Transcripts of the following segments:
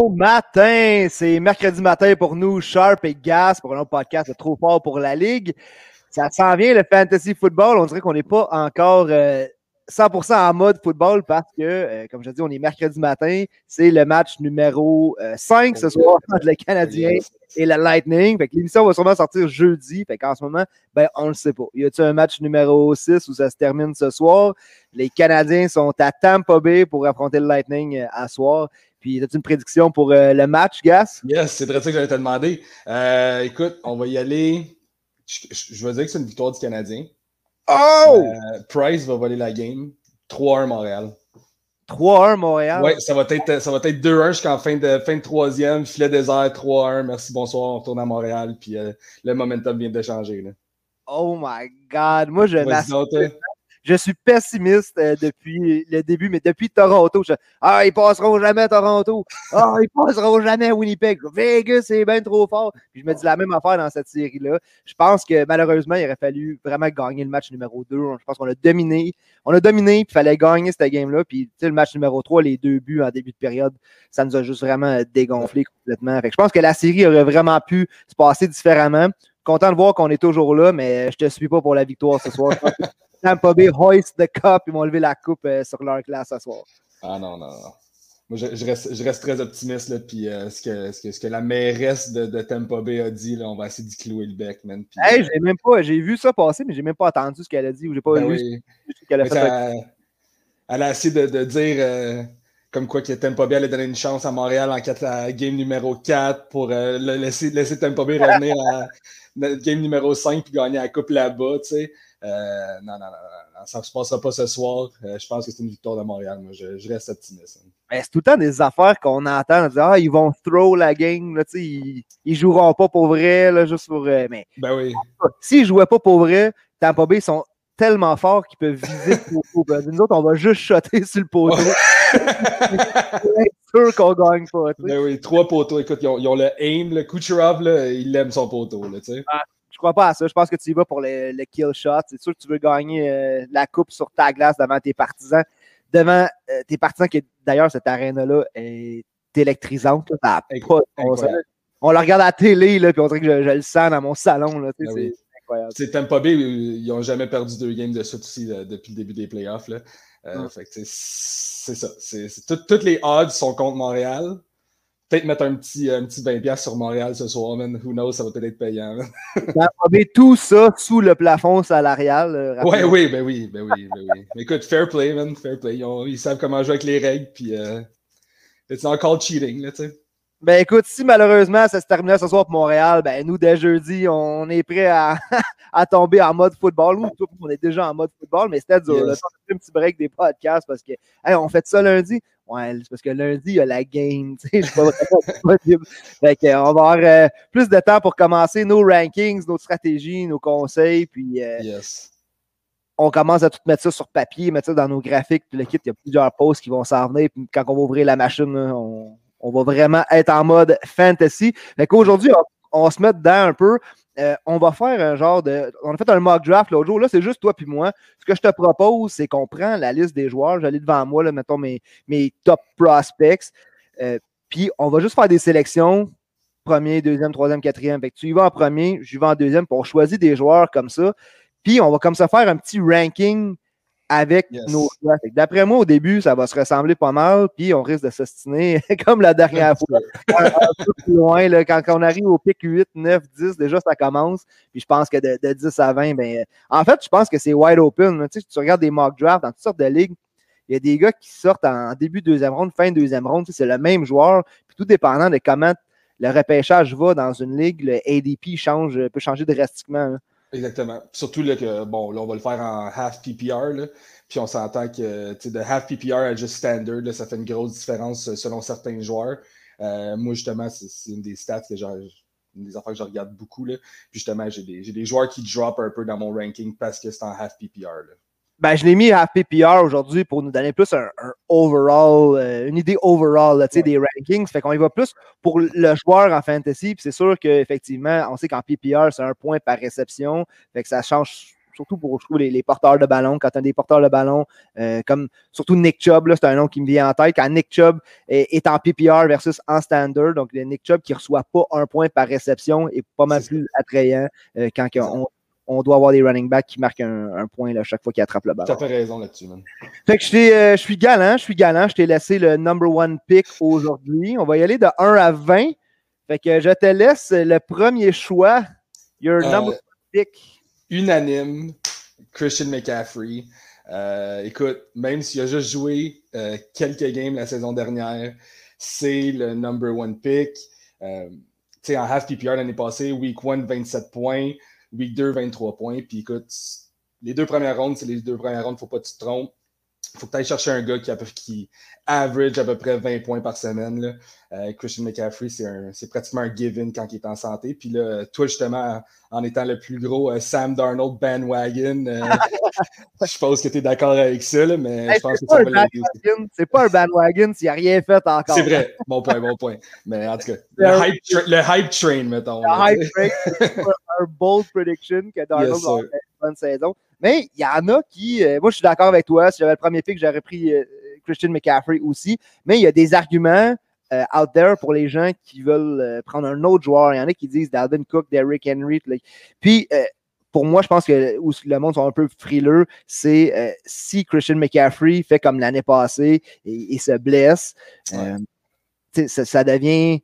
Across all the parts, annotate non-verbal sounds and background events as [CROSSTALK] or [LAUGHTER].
Bon matin, c'est mercredi matin pour nous, Sharp et Gas, pour un autre podcast de Trop fort pour la Ligue. Ça s'en vient le fantasy football. On dirait qu'on n'est pas encore euh, 100% en mode football parce que, euh, comme je dis, on est mercredi matin. C'est le match numéro euh, 5 ce soir entre le Canadien et le Lightning. Fait que l'émission va sûrement sortir jeudi. Fait qu'en ce moment, ben, on le sait pas. Y a-t-il un match numéro 6 où ça se termine ce soir? Les Canadiens sont à Tampa Bay pour affronter le Lightning euh, à soir. Puis, as-tu une prédiction pour euh, le match, Gas? Yes, c'est très ça que j'allais te demander. Euh, écoute, on va y aller. Je, je, je vais dire que c'est une victoire du Canadien. Oh! Euh, Price va voler la game. 3-1 Montréal. 3-1 Montréal? Ouais, ça va être, ça va être 2-1 jusqu'en fin de, fin de troisième. Filet désert, 3-1. Merci, bonsoir. On retourne à Montréal. Puis le momentum vient de changer. Là. Oh my God. Moi, je toi. Je suis pessimiste euh, depuis le début, mais depuis Toronto, je Ah, ils passeront jamais Toronto. Ah, ils passeront jamais Winnipeg. Vegas, c'est bien trop fort. Puis je me dis la même affaire dans cette série-là. Je pense que malheureusement, il aurait fallu vraiment gagner le match numéro 2. Je pense qu'on a dominé. On a dominé, puis il fallait gagner cette game-là. Puis le match numéro 3, les deux buts en début de période, ça nous a juste vraiment euh, dégonflé complètement. Fait que je pense que la série aurait vraiment pu se passer différemment. Content de voir qu'on est toujours là, mais je te suis pas pour la victoire ce soir. [LAUGHS] Tampa Bay hoist the cup. Ils vont lever la coupe euh, sur leur classe ce soir. Ah non, non, non. Moi, je, je reste, je reste très optimiste. Là, puis euh, ce, que, ce, que, ce que la mairesse de, de Tampa Bay a dit, là, on va essayer d'y clouer le bec, man. Puis, Hey, j'ai même pas, j'ai vu ça passer, mais j'ai même pas entendu ce qu'elle a dit ou j'ai pas ben vu oui. ce qu'elle a Mais fait. ça- elle a essayé de, de dire euh, comme quoi que Tampa Bay allait donner une chance à Montréal en à game numéro 4 pour euh, laisser, laisser Tampa Bay revenir à game numéro 5 puis gagner la coupe là-bas, tu sais. Euh, non, non, non, ça ne se passera pas ce soir. Euh, je pense que c'est une victoire de Montréal. Moi, je, je reste optimiste. Mais c'est tout le temps des affaires qu'on entend. On dit, ah, ils vont throw la game, là, ils, ils joueront pas pour vrai, là, juste pour. euh, mais Ben oui. s'ils jouaient pas pour vrai, Tampa Bay sont tellement forts qu'ils peuvent viser le poteau. [LAUGHS] Ben, Nous autres, on va juste shotter sur le poteau. [LAUGHS] Sûr qu'on gagne pas. ben oui, trois poteaux. Écoute, ils ont, ils ont le aim, le Kucherov, là, il aime son poteau. Là. Je crois pas à ça. Je pense que tu y vas pour le, le kill shot. C'est sûr que tu veux gagner euh, la coupe sur ta glace devant tes partisans. Devant euh, tes partisans, qui d'ailleurs, cette arène-là est électrisante. là. Pas incroyable. On le regarde à la télé, là, puis on dirait que je, je le sens dans mon salon. Là, Ah c'est oui. c'est incroyable. Sais, Tampa Bay, ils n'ont jamais perdu deux games de suite aussi là, depuis le début des playoffs. Euh, c'est ça. C'est, c'est tout- toutes les odds sont contre Montréal. Peut-être mettre un petit, un petit 20$ sur Montréal ce soir, man. Who knows, ça va peut-être être payant. Bay, [LAUGHS] tout ça sous le plafond salarial. euh, Ouais, oui, ben oui, ben oui, ben oui. Mais écoute, fair play, man, fair play. Ils, ont- ils savent comment jouer avec les règles, puis euh, it's not called cheating, là, tu sais. Ben écoute, si malheureusement ça se terminait ce soir pour Montréal, ben nous, dès jeudi, on est prêt à, [LAUGHS] à tomber en mode football. Nous, on est déjà en mode football, mais c'était dur. Yes. là. On a un petit break des podcasts parce que, hey, on fait ça lundi. Ouais, c'est parce que lundi, il y a la game. [LAUGHS] Je pas vraiment disponible. Fait que, on va avoir euh, plus de temps pour commencer nos rankings, nos stratégies, nos conseils. Puis euh, Yes. on commence à tout mettre ça sur papier, mettre ça dans nos graphiques. Puis le kit, il y a plusieurs posts qui vont s'en venir. Puis quand on va ouvrir la machine, on, on va vraiment être en mode fantasy. Fait qu'aujourd'hui, on, on se met dedans un peu. Euh, on va faire un genre de. On a fait un mock draft l'autre jour. Là, c'est juste toi puis moi. Ce que je te propose, c'est qu'on prend la liste des joueurs. J'allais devant moi, là, mettons mes, mes top prospects. Euh, puis on va juste faire des sélections. Premier, deuxième, troisième, quatrième. Fait que tu y vas en premier, j'y vais en deuxième. Puis on choisit des joueurs comme ça. Puis on va comme ça faire un petit ranking avec Yes. nos choix. D'après moi, au début, ça va se ressembler pas mal. Puis on risque de s'ostiner [LAUGHS] comme la dernière [LAUGHS] fois un, un peu plus loin. Là, quand, quand on arrive au pic 8, 9, 10, déjà ça commence. Puis je pense que de, de 10 à 20, ben, euh, en fait, je pense que c'est wide open. Tu, sais, tu regardes des mock drafts dans toutes sortes de ligues. Il y a des gars qui sortent en début de deuxième ronde, fin de deuxième ronde. Tu sais, C'est le même joueur. Puis tout dépendant de comment le repêchage va dans une ligue, le ADP change, peut changer drastiquement. là. Exactement. Surtout là, que, bon, là, on va le faire en half PPR, là, puis on s'entend que de half PPR à just standard, là, ça fait une grosse différence euh, selon certains joueurs. Euh, moi, justement, c'est une des stats que j'ai une des affaires que je regarde beaucoup. Là. Puis justement, j'ai des, des joueurs qui drop un peu dans mon ranking parce que c'est en half PPR. Là. Ben, je l'ai mis à PPR aujourd'hui pour nous donner plus un, un overall, euh, une idée overall là, tu sais, Ouais. des rankings. Fait qu'on y va plus pour le joueur en fantasy. Puis c'est sûr qu'effectivement, on sait qu'en PPR, c'est un point par réception. Fait que ça change surtout pour je trouve, les, les porteurs de ballon. Quand tu as des porteurs de ballon, euh, comme surtout Nick Chubb, là, c'est un nom qui me vient en tête. Quand Nick Chubb est, est en PPR versus en standard, donc le Nick Chubb qui ne reçoit pas un point par réception est pas mal plus attrayant euh, quand on, on doit avoir des running backs qui marquent un, un point chaque fois qu'ils attrapent le Tu ballon. as fait raison là-dessus, man. Fait que je, euh, je suis galant, je suis galant. Je t'ai laissé le number one pick aujourd'hui. On va y aller de 1 à 20. Fait que je te laisse le premier choix. Your Euh, number one pick. unanime, Christian McCaffrey. Euh, écoute, même s'il a juste joué euh, quelques games la saison dernière, c'est le number one pick. Tu sais, en half PPR l'année passée, week 1, 27 points, week 2, 23 points. Puis écoute, les deux premières rondes, c'est les deux premières rondes, faut pas que tu te trompes. Faut que tu ailles chercher un gars qui, a average à peu près 20 points par semaine. là. Euh, Christian McCaffrey, c'est pratiquement un given quand il est en santé. Puis là, toi, justement, en étant le plus gros euh, Sam Darnold bandwagon, euh, [LAUGHS] je pense que tu es d'accord avec ça, là, mais Hey, je pense que ça un va. C'est pas un bandwagon s'il n'a rien fait encore. C'est vrai, bon point, bon point. Mais en tout cas, [LAUGHS] le hype, le hype train, mettons. Le hype tu un bold prediction que Darnold Yes, va avoir une bonne saison. Mais il y en a qui. euh, moi, je suis d'accord avec toi. Si j'avais le premier pick, j'aurais pris euh, Christian McCaffrey aussi. Mais il y a des arguments euh, out there pour les gens qui veulent prendre un autre joueur. Il y en a qui disent Dalvin Cook, Derrick Henry. like. Puis. pour moi, je pense que où le monde sont un peu frileux, c'est si Christian McCaffrey fait comme l'année passée et, et se blesse, ça devient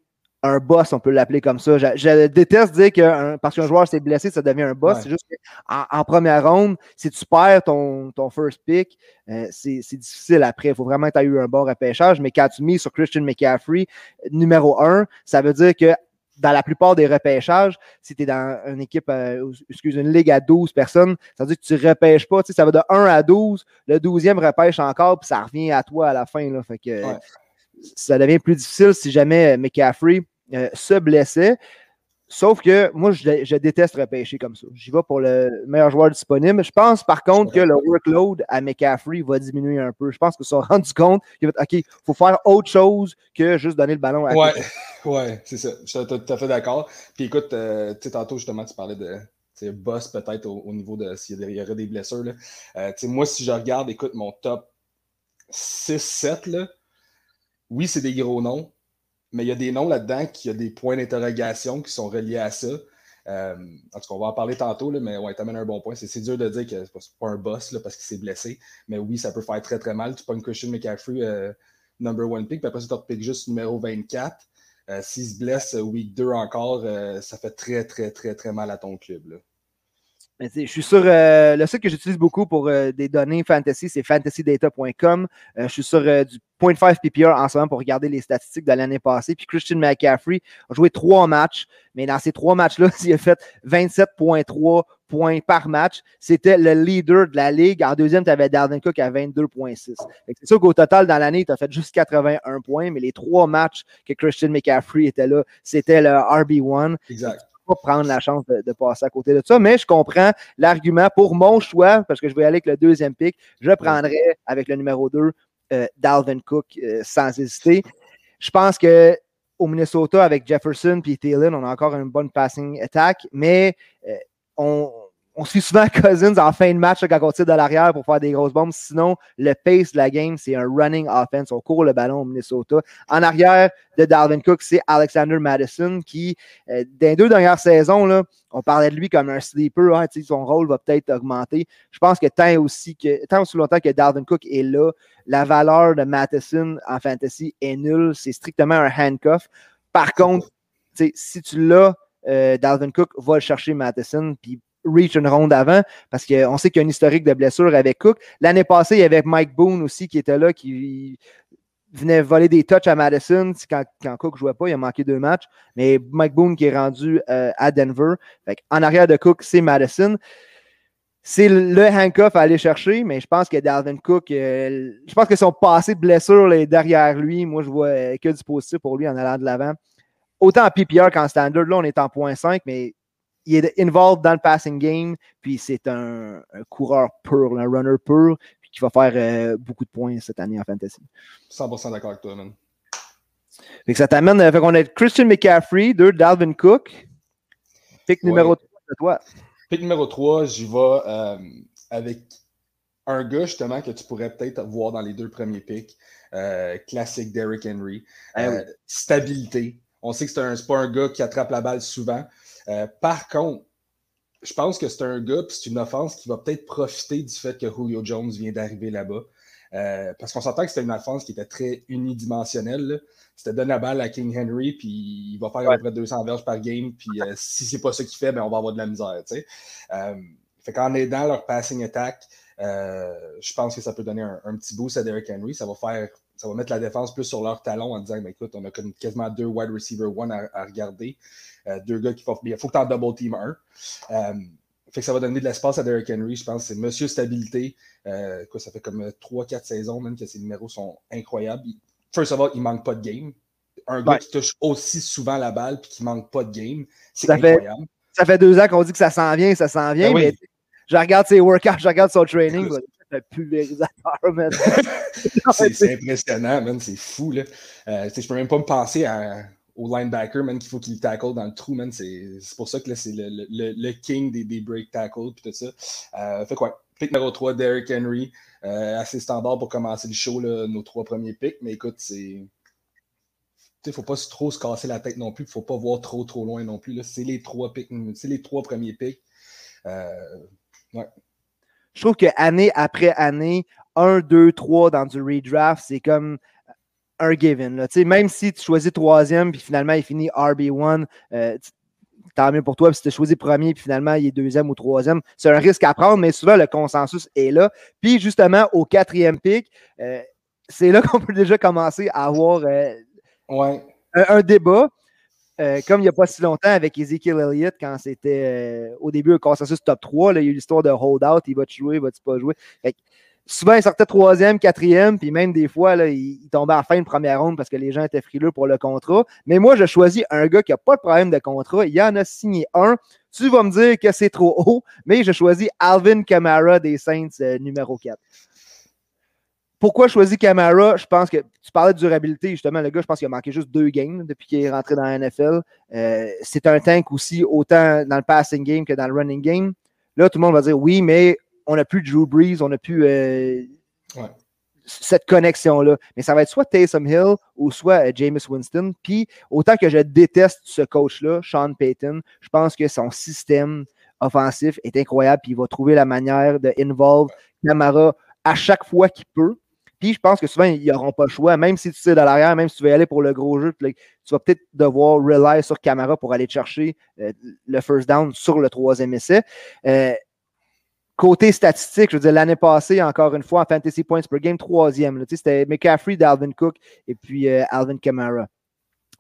un boss, on peut l'appeler comme ça. Je, je déteste dire que un- parce qu'un joueur s'est blessé, ça devient un boss. Ouais. C'est juste qu'en en première ronde, si tu perds ton, ton first pick, euh, c'est difficile après. Il faut vraiment que tu aies eu un bon repêchage. Mais quand tu mises sur Christian McCaffrey, numéro un, ça veut dire que dans la plupart des repêchages, si tu es dans une équipe, euh, excuse, une ligue à 12 personnes, ça veut dire que tu ne repêches pas. Tu sais, ça va de 1 à 12, le 12e repêche encore, puis ça revient à toi à la fin. Là. Fait que, Ouais. Ça devient plus difficile si jamais euh, McCaffrey euh, se blessait. Sauf que moi, je, dé- je déteste repêcher comme ça. J'y vais pour le meilleur joueur disponible. Je pense par contre que le workload à McCaffrey va diminuer un peu. Je pense qu'ils se sont [LAUGHS] rendus compte qu'il va- OK, il faut faire autre chose que juste donner le ballon à Ouais, [LAUGHS] ouais, c'est ça. Je suis tout à fait d'accord. Puis écoute, euh, tu sais, tantôt, justement, tu parlais de boss peut-être au, au niveau de s'il y, aurait des blessures. Là. Euh, moi, si je regarde, écoute, mon top 6-7, là, oui, c'est des gros noms, mais il y a des noms là-dedans qui ont des points d'interrogation qui sont reliés à ça. Euh, en tout cas, on va en parler tantôt, là, mais ouais, tu amènes un bon point. C'est dur de dire que c'est pas, pas un boss là, parce qu'il s'est blessé, mais oui, ça peut faire très très mal. Tu prends Christian McCaffrey, euh, number one pick, puis après ça, tu repiques juste numéro 24. Euh, S'il se blesse euh, week 2 encore, ça fait très très très très mal à ton club. Je suis sur le site que j'utilise beaucoup pour des données fantasy, c'est fantasydata.com. Je suis sur du 0.5 PPR en ce moment pour regarder les statistiques de l'année passée. Puis Christian McCaffrey a joué trois matchs, mais dans ces trois matchs-là, [LAUGHS] il a fait 27,3 points par match. C'était le leader de la ligue. En deuxième, tu avais Dalvin Cook à 22,6. Fait que C'est sûr qu'au total, dans l'année, tu as fait juste 81 points, mais les trois matchs que Christian McCaffrey était là, c'était le RB1 Exact. pas prendre la chance de, de passer à côté de ça, mais je comprends l'argument pour mon choix, parce que je vais aller avec le deuxième pick. Je prendrais avec le numéro 2 euh, Dalvin Cook euh, sans hésiter. Je pense que au Minnesota, avec Jefferson et Thielen, on a encore une bonne passing attack, mais euh, on, on suit souvent [LAUGHS] Cousins en fin de match quand on tire de l'arrière pour faire des grosses bombes. Sinon, le pace de la game, c'est un running offense. On court le ballon au Minnesota. En arrière de Dalvin Cook, c'est Alexander Madison qui, euh, dans les deux dernières saisons, on parlait de lui comme un sleeper. hein, son rôle va peut-être augmenter. Je pense que tant aussi, que, longtemps que Dalvin Cook est là, la valeur de Matheson en fantasy est nulle. C'est strictement un handcuff. Par contre, si tu l'as, euh, Dalvin Cook va le chercher Matheson, puis reach une ronde avant, parce qu'on sait qu'il y a un historique de blessure avec Cook. L'année passée, il y avait Mike Boone aussi qui était là, qui venait voler des touches à Madison. Quand, Cook ne jouait pas, il a manqué deux matchs. Mais Mike Boone qui est rendu euh, à Denver. En arrière de Cook, c'est Madison. C'est le handcuff à aller chercher, mais je pense que Dalvin Cook, euh, je pense que son passé de blessure derrière lui. Moi, je vois euh, que du positif pour lui en allant de l'avant. Autant en PPR qu'en standard, là, on est en point 5, mais il est involved dans le passing game, puis c'est un, un coureur pur, un runner pur, puis qui va faire euh, beaucoup de points cette année en fantasy. 100% d'accord avec toi, man. Fait que ça t'amène, euh, fait qu'on a Christian McCaffrey, deux Dalvin Cook. Pick Ouais. numéro 3 de toi. Pick numéro 3, j'y vais euh, avec un gars justement que tu pourrais peut-être voir dans les deux premiers picks. Euh, classique Derrick Henry. Ah oui. Stabilité. On sait que c'est un, c'est pas un gars qui attrape la balle souvent. Euh, par contre, je pense que c'est un gars, puis c'est une offense qui va peut-être profiter du fait que Julio Jones vient d'arriver là-bas. Euh, parce qu'on s'entend que c'était une offense qui était très unidimensionnelle. C'était donner la balle à King Henry, puis il va faire à peu près 200 verges par game, puis euh, si c'est pas ça qu'il fait, ben, on va avoir de la misère. Euh, fait qu'en aidant leur passing attack, je pense que ça peut donner un, petit boost à Derrick Henry. Ça va faire, ça va mettre la défense plus sur leur talon en disant, ben, écoute, on a quasiment deux wide receiver one à regarder. Euh, deux gars qui font. Il faut que tu en double team un. Euh, fait que ça va donner de l'espace à Derrick Henry. Je pense c'est Monsieur Stabilité. Euh, quoi, ça fait comme 3-4 saisons même que ses numéros sont incroyables. Il- First of all, il manque pas de game. Un gars qui touche aussi souvent la balle et qui manque pas de game, c'est Ça fait- incroyable. Ça fait deux ans qu'on dit que ça s'en vient, ça s'en vient, Ben oui. mais je regarde ses workouts, je regarde son training, [LAUGHS] [LAUGHS] c'est un pulvérisateur, man. C'est impressionnant, man. C'est fou, là. Euh, je peux même pas me penser à- au linebacker, man, qu'il faut qu'il tackle dans le trou, man. C'est pour ça que là, c'est le, le- le- king des, des break tackles puis tout ça. Euh, fait quoi? Pick numéro 3, Derrick Henry. Euh, assez standard pour commencer le show, nos trois premiers picks. Mais écoute, c'est. Il ne faut pas trop se casser la tête non plus. Il ne faut pas voir trop, trop loin non plus. C'est les trois picks. C'est les trois premiers picks. Euh, Je trouve que année après année, 1, 2, 3 dans du redraft, c'est comme un given. là. Même si tu choisis troisième, puis finalement il finit RB1, euh, tant mieux pour toi. Puis si tu as choisi premier, puis finalement il est deuxième ou troisième, c'est un risque à prendre, mais souvent le consensus est là. Puis justement, au quatrième pick, euh, c'est là [LAUGHS] qu'on peut déjà commencer à avoir euh, ouais. un, un débat. euh, comme il n'y a pas si longtemps avec Ezekiel Elliott, quand c'était au début un consensus top 3, là, il y a eu l'histoire de hold-out, il va-tu jouer, va-tu pas jouer. Fait que souvent, il sortait troisième, quatrième, puis même des fois, là, il, tombait à la fin de première ronde parce que les gens étaient frileux pour le contrat. Mais moi, je choisis un gars qui n'a pas de problème de contrat. Il en a signé un. Tu vas me dire que c'est trop haut, mais je choisis Alvin Kamara des Saints euh, numéro 4. Pourquoi choisir Camara? Je pense que tu parlais de durabilité, justement. Le gars, je pense qu'il a manqué juste deux games depuis qu'il est rentré dans la NFL. Euh, c'est un tank aussi, autant dans le passing game que dans le running game. Là, tout le monde va dire oui, mais on n'a plus Drew Brees, on n'a plus euh, Ouais. cette connexion-là. Mais ça va être soit Taysom Hill ou soit euh, Jameis Winston. Puis, autant que je déteste ce coach-là, Sean Payton, je pense que son système offensif est incroyable. Puis, il va trouver la manière de involve Camara à chaque fois qu'il peut. Puis je pense que souvent, ils n'auront pas le choix. Même si tu sais de l'arrière, même si tu veux aller pour le gros jeu, tu vas peut-être devoir rely sur Camara pour aller chercher euh, le first down sur le troisième essai. Euh, côté statistique, je veux dire, l'année passée, encore une fois, en fantasy points per game, troisième. C'était McCaffrey, Dalvin Cook et puis euh, Alvin Kamara.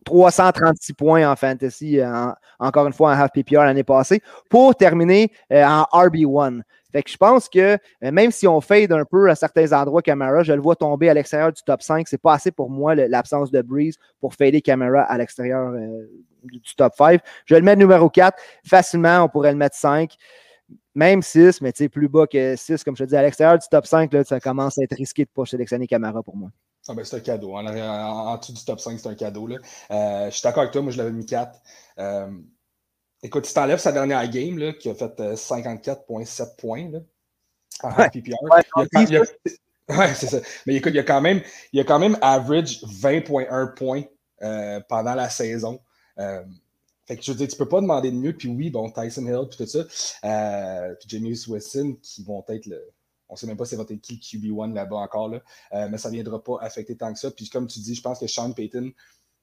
336 points en fantasy, euh, en- encore une fois en half PPR l'année passée, pour terminer euh, en RB1. Fait que je pense que même si on fade un peu à certains endroits Camara, je le vois tomber à l'extérieur du top 5. C'est pas assez pour moi l'absence de Breeze pour fader Camara à l'extérieur du top 5. Je vais le mettre numéro 4. Facilement, on pourrait le mettre 5. Même 6, mais tu sais, plus bas que 6, comme je te dis, à l'extérieur du top 5, là, ça commence à être risqué de ne pas sélectionner Camara pour moi. Ah ben, c'est un cadeau. En, arrière- en- en dessous du top 5, c'est un cadeau. Là. Euh, je suis d'accord avec toi, moi je l'avais mis 4. Euh, écoute, si tu enlèves sa dernière game là, qui a fait euh, 54,7 points là, en Ouais. PPR, [LAUGHS] Ouais, c'est ça. Mais écoute, il y a quand même, il y a quand même average 20,1 points euh, pendant la saison. Fait que je veux dire, tu peux pas demander de mieux. Puis oui, bon, Tyson Hill, puis tout ça. Euh, puis Jamie Weston, qui vont être le. On sait même pas c'est votre qui QB1 là-bas encore, là. Euh, mais ça ne viendra pas affecter tant que ça. Puis comme tu dis, je pense que Sean Payton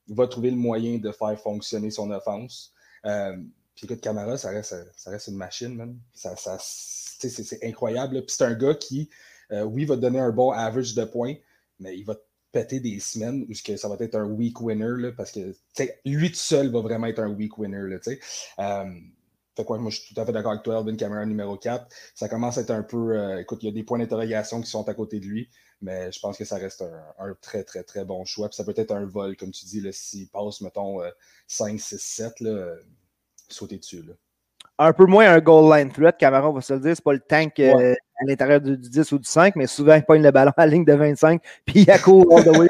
va trouver le moyen de faire fonctionner son offense. Euh, puis écoute, Camara, ça reste, ça reste une machine, man. Ça, c'est, incroyable. Puis c'est un gars qui, oui, va donner un bon average de points, mais il va péter des semaines où ce que ça va être un week winner, là, parce que lui tout seul va vraiment être un week winner. Là, euh, fait quoi, moi, je suis tout à fait d'accord avec toi, Alvin Kamara numéro 4. Ça commence à être un peu. euh, écoute, il y a des points d'interrogation qui sont à côté de lui, mais je pense que ça reste un, un très, très, très bon choix. Puis ça peut être un vol, comme tu dis, s'il passe, mettons, euh, 5, 6, 7, là, sauter dessus. Là. un peu moins un goal line threat, Camara, on va se le dire. C'est pas le tank euh. À l'intérieur du, du 10 ou du 5, mais souvent, il pogne le ballon [LAUGHS] à la ligne de 25, puis il accourt all the way.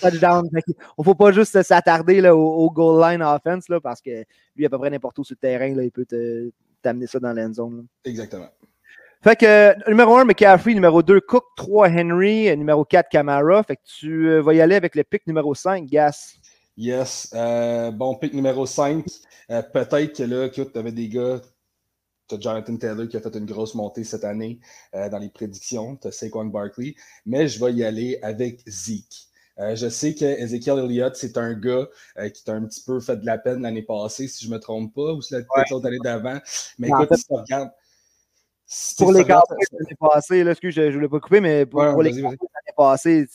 touchdown. On faut pas juste s'attarder au, au goal line offense, là, parce que lui, à peu près n'importe où sur le terrain, là, il peut t'amener ça dans l'end zone. Exactement. Fait que numéro 1, McCaffrey, numéro 2, Cook, 3, Henry, numéro 4, Camara. Fait que tu euh, vas y aller avec le pick numéro 5, Gas. Yes. Euh, bon, pick numéro 5. Euh, peut-être que là, tu avais des gars. Tu as Jonathan Taylor qui a fait une grosse montée cette année dans les prédictions. Tu as Saquon Barkley. Mais je vais y aller avec Zeke. je sais que Ezekiel Elliott, c'est un gars qui t'a un petit peu fait de la peine l'année passée, si je ne me trompe pas, ou c'est l'autre année d'avant. Mais écoute, si tu regardes, pour les Cowboys l'année passée, là, excuse, je ne voulais pas couper, mais pour, les Cowboys l'année passée,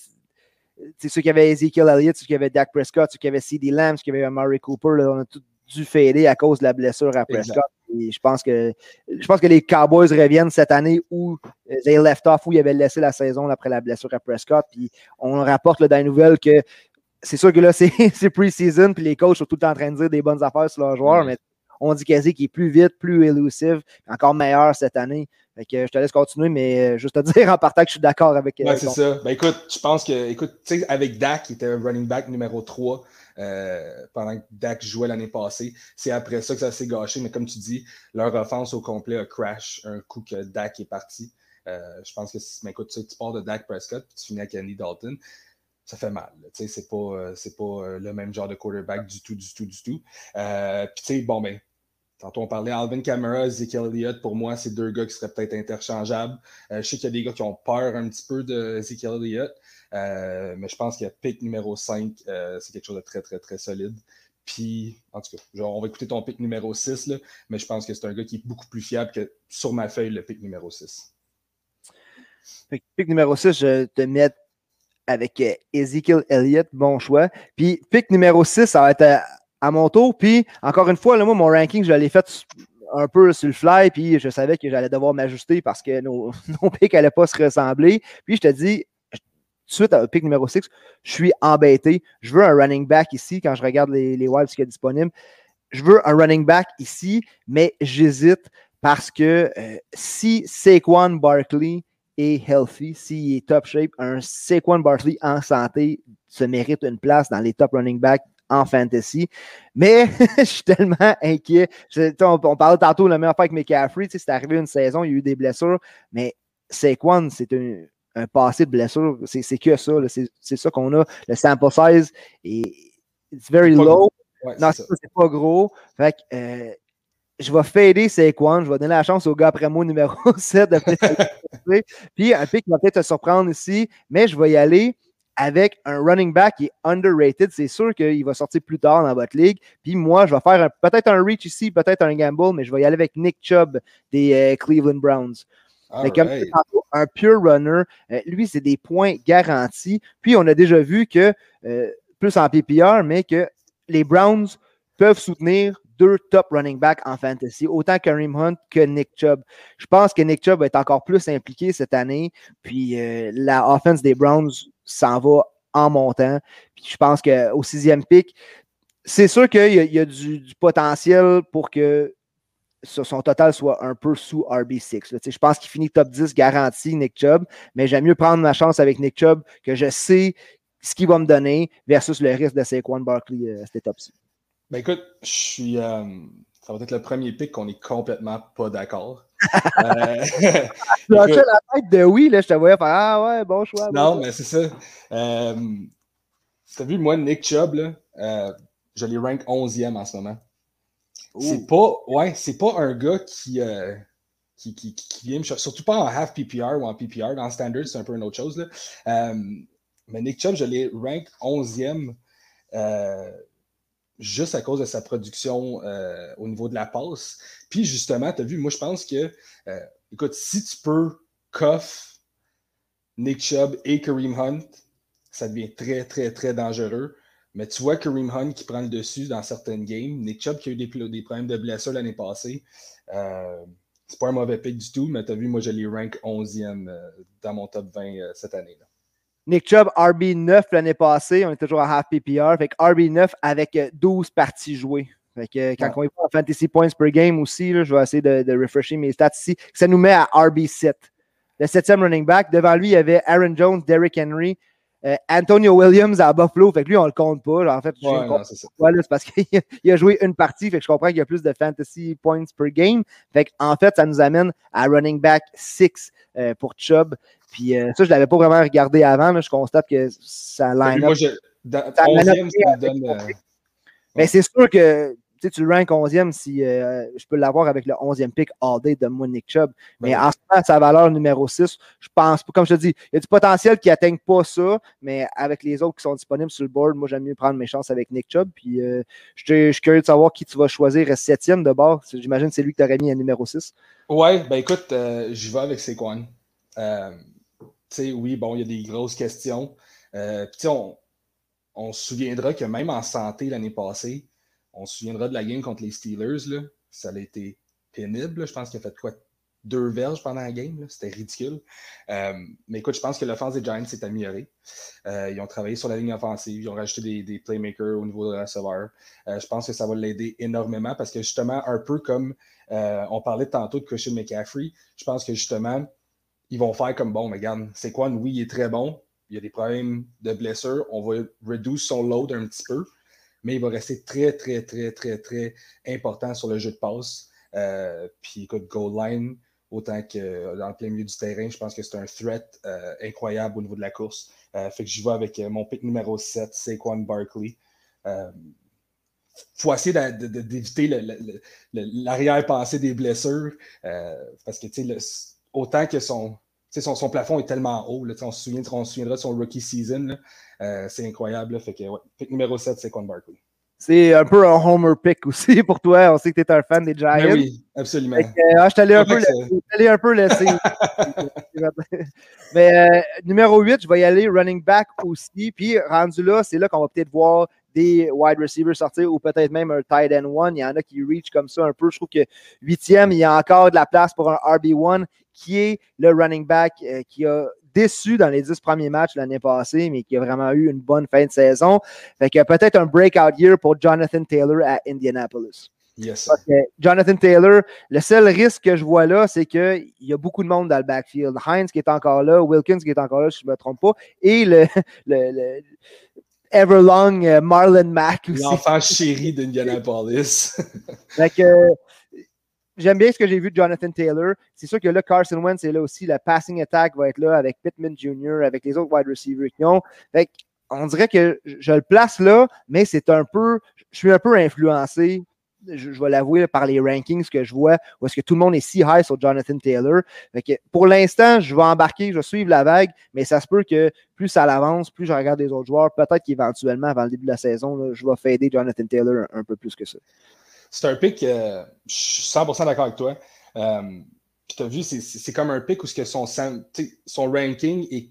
c'est ceux qui avaient Ezekiel Elliott, ceux qui avaient Dak Prescott, ceux qui avaient CD Lamb, ceux qui avaient Murray Cooper, là, on a tout dû fader à cause de la blessure à Prescott. Et je pense que je pense que les Cowboys reviennent cette année où they left off, où ils avaient laissé la saison après la blessure à Prescott. Puis on rapporte là, dans les nouvelles que c'est sûr que là, [LAUGHS] c'est pre-season, puis les coachs sont tout le temps en train de dire des bonnes affaires sur leurs joueurs, mais on dit quasi qu'il est plus vite, plus élusive, encore meilleur cette année. Fait que je te laisse continuer, mais euh, juste te [LAUGHS] dire en partant que je suis d'accord avec. Euh, ouais, c'est ça. Ben écoute, je pense que, écoute, tu sais, avec Dak, il était running back numéro 3 euh, pendant que Dak jouait l'année passée. C'est après ça que ça s'est gâché, mais comme tu dis, leur offense au complet a crash un coup que Dak est parti. je pense que, mais écoute, tu, pars de Dak Prescott puis tu finis avec Andy Dalton ça fait mal. Tu sais, c'est pas, pas le même genre de quarterback du tout, du tout, du tout. puis tu sais, bon, ben, Tantôt, on parlait Alvin Kamara, Ezekiel Elliott. Pour moi, c'est deux gars qui seraient peut-être interchangeables. Euh, je sais qu'il y a des gars qui ont peur un petit peu de Ezekiel Elliott, euh, mais je pense a pick numéro 5, euh, c'est quelque chose de très, très, très solide. Puis, en tout cas, on va écouter ton pick numéro 6, là, mais je pense que c'est un gars qui est beaucoup plus fiable que sur ma feuille, le pick numéro 6. Pick numéro 6, je te mets avec Ezekiel Elliott, bon choix. Puis, pick numéro 6, ça va être à mon tour. Puis, encore une fois, là, moi, mon ranking, je l'ai fait un peu sur le fly, puis je savais que j'allais devoir m'ajuster parce que nos, [LAUGHS] nos picks n'allaient pas se ressembler. Puis, je te dis, suite au pick numéro 6, je suis embêté. Je veux un running back ici quand je regarde les, les Wilds qui est disponible. Je veux un running back ici, mais j'hésite parce que euh, si Saquon Barkley est healthy, s'il est top shape, un Saquon Barkley en santé se mérite une place dans les top running backs en fantasy. Mais [LAUGHS] je suis tellement inquiet. on, parlait tantôt de la meilleure fois avec McCaffrey. C'est arrivé une saison, il y a eu des blessures. Mais Saquon, c'est un, un, passé de blessure. C'est que ça. C'est ça qu'on a. Le sample size est very low. non, c'est pas gros. Fait que, euh, je vais fader Saquon, je vais donner la chance au gars après moi numéro [LAUGHS] 7 de [LAUGHS] Puis un pic qui va peut-être te surprendre ici, mais je vais y aller avec un running back qui est underrated. C'est sûr qu'il va sortir plus tard dans votre ligue. Puis moi, je vais faire peut-être un reach ici, peut-être un gamble, mais je vais y aller avec Nick Chubb des euh, Cleveland Browns. comme un pure runner, euh, lui, c'est des points garantis. Puis on a déjà vu que, euh, plus en PPR, mais que les Browns peuvent soutenir deux top running backs en fantasy, autant Kareem Hunt que Nick Chubb. Je pense que Nick Chubb va être encore plus impliqué cette année. Puis la offense des Browns s'en va en montant. Je pense qu'au sixième pic, c'est sûr qu'il y a, du, potentiel pour que son total soit un peu sous RB6. Je pense qu'il finit top 10 garanti, Nick Chubb, mais j'aime mieux prendre ma chance avec Nick Chubb que je sais ce qu'il va me donner versus le risque de Saquon Barkley à cette étape-ci. Ben écoute, je suis. Euh, ça va être le premier pic qu'on est complètement pas d'accord. [LAUGHS] euh, [LAUGHS] la tête de oui, là, je te voyais faire Ah ouais, bon choix. non, mais c'est ça. Euh, tu as vu, moi, Nick Chubb, là, euh, je l'ai rank 11e en ce moment. C'est pas, ouais, c'est pas un gars qui, euh, qui, qui, qui, vient me chercher, surtout pas en half PPR ou en PPR. Dans standard, c'est un peu une autre chose. Là. Euh, mais Nick Chubb, je l'ai rank 11e juste à cause de sa production euh, au niveau de la passe. Puis justement, tu as vu, moi je pense que, euh, écoute, si tu peux coff Nick Chubb et Kareem Hunt, ça devient très, très, très dangereux. Mais tu vois Kareem Hunt qui prend le dessus dans certaines games. Nick Chubb qui a eu des, problèmes de blessure l'année passée. Euh, c'est pas un mauvais pick du tout, mais tu as vu, moi je l'ai rank 11e euh, dans mon top 20 cette année. -là. Nick Chubb, RB9 l'année passée, on est toujours à half PPR. Fait RB9 avec 12 euh, parties jouées. Fait que quand on est en fantasy points per game aussi, je vais essayer de, de, refresher mes stats ici. Ça nous met à RB7. Le septième running back. Devant lui, il y avait Aaron Jones, Derrick Henry, euh, Antonio Williams à Buffalo. Fait que lui, on le compte pas. en fait, je Ouais, non, c'est parce [LAUGHS] qu'il a joué une partie, fait que je comprends qu'il y a plus de fantasy points per game. Fait en fait, ça nous amène à running back 6 pour Chubb. Puis euh, ça, je ne l'avais pas vraiment regardé avant. là. je constate que ça line Moi, je, dans, Ça 11e, line-up ça me donne. euh, Mais c'est sûr que tu le rank 11e si euh, je peux l'avoir avec le 11e pick all day de moi, Nick Chubb. Mais Ben en ce moment, sa valeur numéro 6, je pense comme je te dis, il y a du potentiel qui n'atteigne pas ça, mais avec les autres qui sont disponibles sur le board, moi j'aime mieux prendre mes chances avec Nick Chubb. Puis euh, je je suis curieux de savoir qui tu vas choisir 7e de bord. J'imagine que c'est lui que tu aurais mis à numéro 6. Ouais, ben écoute, euh, j'y vais avec Saquon. Oui, bon, il y a des grosses questions. Euh, on, on se souviendra que même en santé l'année passée, on se souviendra de la game contre les Steelers, là. Ça a été pénible. Je pense qu'il a fait quoi? Deux verges pendant la game. C'était ridicule. Euh, mais écoute, je pense que l'offense des Giants s'est améliorée. Euh, ils ont travaillé sur la ligne offensive. Ils ont rajouté des, playmakers au niveau de receveur. Euh, je pense que ça va l'aider énormément parce que justement, un peu comme on parlait tantôt de Christian McCaffrey, je pense que justement, ils vont faire comme bon, mais regarde, c'est oui, il est très bon. Il y a des problèmes de blessure. On va réduire son load un petit peu, mais il va rester très, très, très, très, très important sur le jeu de passe. Euh, puis écoute, goal line, autant que dans le plein milieu du terrain, je pense que c'est un threat euh, incroyable au niveau de la course. Euh, fait que j'y vais avec euh, mon pick numéro 7, Saquon Barkley. Euh, faut essayer d'éviter l'arrière-pensée des blessures. euh, parce que tu sais, le- autant que son, son, son plafond est tellement haut, là, on, se souvient, on se souviendra de son rookie season. euh, c'est incroyable. là, fait que, ouais, pick numéro 7, c'est Quan Barkley. C'est un peu un homer pick aussi [LAUGHS] pour toi. On sait que tu es un fan des Giants. Ben oui, absolument. Que, euh, ah, je t'allais un, un peu laisser. [LAUGHS] Mais euh, numéro 8, je vais y aller running back aussi. Puis rendu là, c'est là qu'on va peut-être voir des wide receivers sortir ou peut-être même un tight end one. Il y en a qui reach comme ça un peu. Je trouve que huitième, il y a encore de la place pour un RB1 qui est le running back euh, qui a déçu dans les dix premiers matchs l'année passée, mais qui a vraiment eu une bonne fin de saison. Fait que peut-être un breakout year pour Jonathan Taylor à Indianapolis. Yes. Jonathan Taylor, le seul risque que je vois là, c'est qu'il y a beaucoup de monde dans le backfield. Heinz qui est encore là, Wilkins qui est encore là, si je ne me trompe pas, et le, [LAUGHS] le, le Everlong euh, Marlon Mack aussi. L'enfant chéri d'Indianapolis. [LAUGHS] Euh, J'aime bien ce que j'ai vu de Jonathan Taylor. C'est sûr que là, Carson Wentz est là aussi. Le passing attack va être là avec Pittman Jr., avec les autres wide receivers qui ont. Fait on dirait que je je le place là, mais c'est un peu. Je suis un peu influencé je, vais l'avouer, par les rankings que je vois, où est-ce que tout le monde est si high sur Jonathan Taylor. Pour l'instant, je vais embarquer, je vais suivre la vague, mais ça se peut que plus ça avance, plus je regarde les autres joueurs, peut-être qu'éventuellement, avant le début de la saison, je vais fader Jonathan Taylor un, peu plus que ça. C'est un pick, euh, je suis 100% d'accord avec toi. Euh, tu as vu, c'est- comme un pick où que son ranking est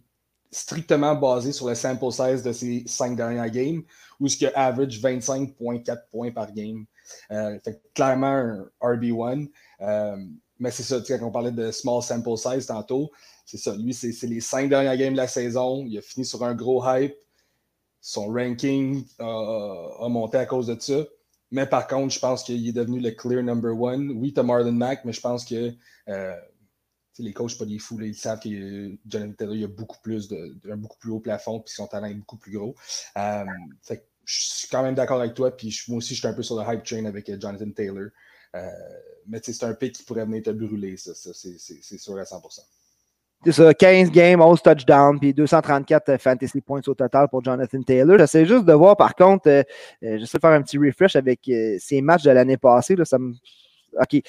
strictement basé sur le sample size de ses cinq dernières games, où ce que average 25,4 points par game. Euh, clairement un RB1. Euh, mais c'est ça, quand on parlait de small sample size tantôt, c'est ça. Lui, c'est les cinq dernières games de la saison. Il a fini sur un gros hype. Son ranking a- monté à cause de ça. Mais par contre, je pense qu'il est devenu le clear number one. Oui, tu as Marlon Mack, mais je pense que euh, les coachs, pas des fous, ils savent que Jonathan Taylor il a beaucoup plus de, beaucoup plus haut plafond, puis son talent est beaucoup plus gros. Je suis quand même d'accord avec toi, puis moi aussi, je suis un peu sur le hype train avec euh, Jonathan Taylor. Euh, mais c'est un pic qui pourrait venir te brûler, ça, c'est sûr à 100%. C'est ça, 15 games, 11 touchdowns, puis 234 fantasy points au total pour Jonathan Taylor. J'essaie juste de voir, par contre, euh, euh, j'essaie de faire un petit refresh avec euh, ces matchs de l'année passée. Là, ça me... OK.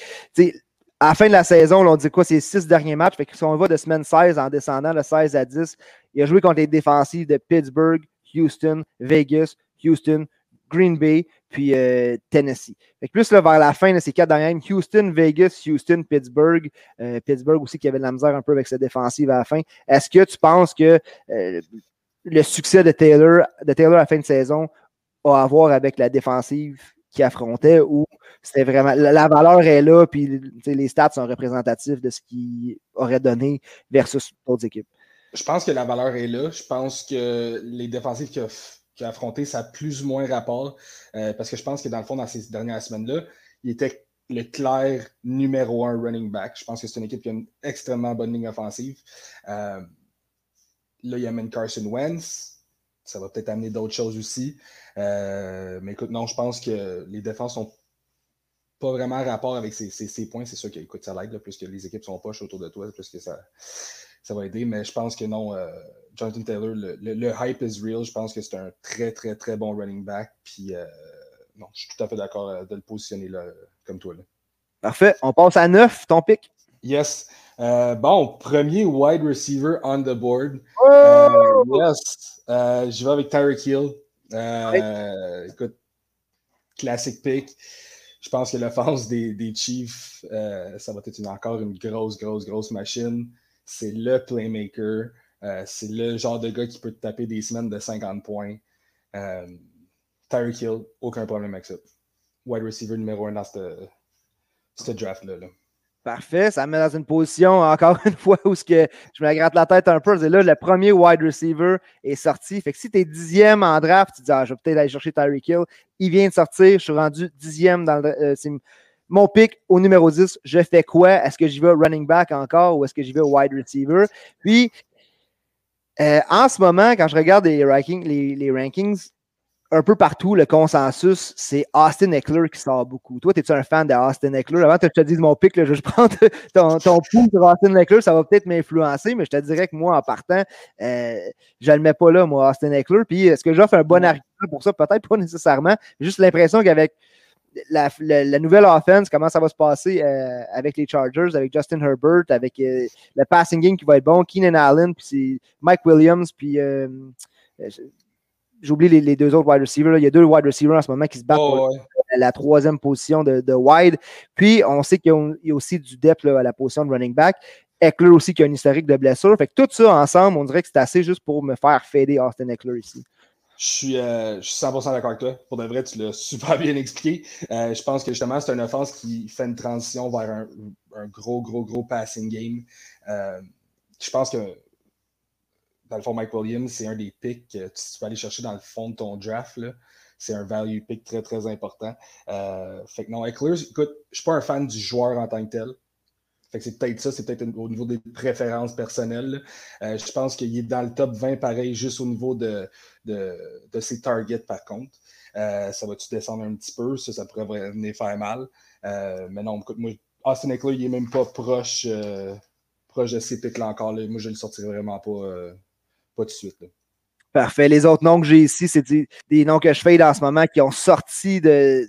À la fin de la saison, on dit quoi, c'est six derniers matchs. Fait que si on va de semaine 16 en descendant de 16 à 10, il a joué contre les défensives de Pittsburgh, Houston, Vegas, Houston, Green Bay, puis euh, Tennessee. Plus là, vers la fin de ces quatre dernières Houston, Vegas, Houston, Pittsburgh, euh, Pittsburgh aussi qui avait de la misère un peu avec sa défensive à la fin. Est-ce que tu penses que euh, le succès de Taylor, de Taylor à la fin de saison a à voir avec la défensive qu'il affrontait ou c'était vraiment la, la valeur est là, puis les stats sont représentatifs de ce qu'il aurait donné versus d'autres équipes? Je pense que la valeur est là. Je pense que les défensifs qu'il a, qu'il a affrontés, ça a plus ou moins rapport. euh, parce que je pense que dans le fond, dans ces dernières semaines-là, il était le clair numéro un running back. Je pense que c'est une équipe qui a une extrêmement bonne ligne offensive. Euh, là, il amène Carson Wentz. ça va peut-être amener d'autres choses aussi. Euh, mais écoute, non, je pense que les défenses sont pas vraiment rapport avec ces, points. C'est sûr que écoute, ça l'aide, plus que les équipes sont poches autour de toi, plus que ça, ça va aider. Mais je pense que non, Jonathan Taylor, le, hype is real. Je pense que c'est un très, très, très bon running back. Puis euh, non, je suis tout à fait d'accord euh, de le positionner là, comme toi. Là. Parfait. On passe à 9, ton pick. Yes. bon, premier wide receiver on the board. Oh! yes. je vais avec Tyreek Hill. Écoute, classic pick. Je pense que l'offense des, des Chiefs, euh, ça va être encore une grosse, grosse, grosse machine. C'est le playmaker. Euh, c'est le genre de gars qui peut te taper des semaines de 50 points. Euh, Tyreek Hill, aucun problème avec ça. Wide receiver numéro un dans ce draft-là. là Parfait, ça me met dans une position, encore une fois, où que je me gratte la tête un peu. C'est là, le premier wide receiver est sorti. Fait que si tu es dixième en draft, tu dis, ah, je vais peut-être aller chercher Tyreek Hill. Il vient de sortir, je suis rendu dixième dans le. Euh, mon pick au numéro 10. Je fais quoi? Est-ce que j'y vais running back encore ou est-ce que j'y vais wide receiver? Puis, euh, en ce moment, quand je regarde les, les, les rankings, un peu partout, le consensus, c'est Austin Eckler qui sort beaucoup. Toi, es-tu un fan d'Austin Eckler? Avant que je te dise mon pic, je [LAUGHS] prendre ton, ton pouls sur Austin Eckler, ça va peut-être m'influencer, mais je te dirais que moi, en partant, euh, je ne le mets pas là, moi, Austin Eckler. Puis, est-ce que j'offre un bon argument pour ça? Peut-être pas nécessairement. Juste l'impression qu'avec la, nouvelle offense, comment ça va se passer euh, avec les Chargers, avec Justin Herbert, avec euh, le passing game qui va être bon, Keenan Allen, puis c'est Mike Williams, puis j'oublie les, deux autres wide receivers. Il y a deux wide receivers en ce moment qui se battent pour la, troisième position de, wide. Puis, on sait qu'il y, a aussi du depth à la position de running back. Eckler aussi qui a un historique de blessure. Fait que tout ça ensemble, on dirait que c'est assez juste pour me faire fader Austin Eckler ici. Je suis, euh, je suis 100% d'accord avec toi. Pour de vrai, tu l'as [LAUGHS] super bien expliqué. Euh, je pense que justement, c'est une offense qui fait une transition vers un, gros, gros, gros passing game. Euh, je pense que dans le fond, Mike Williams, c'est un des picks que tu peux aller chercher dans le fond de ton draft. C'est un value pick très, très important. Euh, fait que non, Eckler, écoute, je ne suis pas un fan du joueur en tant que tel. C'est peut-être ça, c'est peut-être au niveau des préférences personnelles. Euh, je pense qu'il est dans le top 20 pareil, juste au niveau de, de, ses targets par contre. Euh, ça va-tu descendre un petit peu? Ça, ça pourrait venir faire mal. mais non, écoute, moi, Austin Eckler, il n'est même pas proche, proche de ces picks-là encore. Moi, je ne le sortirai vraiment pas pas de suite. Parfait. Les autres noms que j'ai ici, c'est des, noms que je fais en ce moment qui ont sorti de,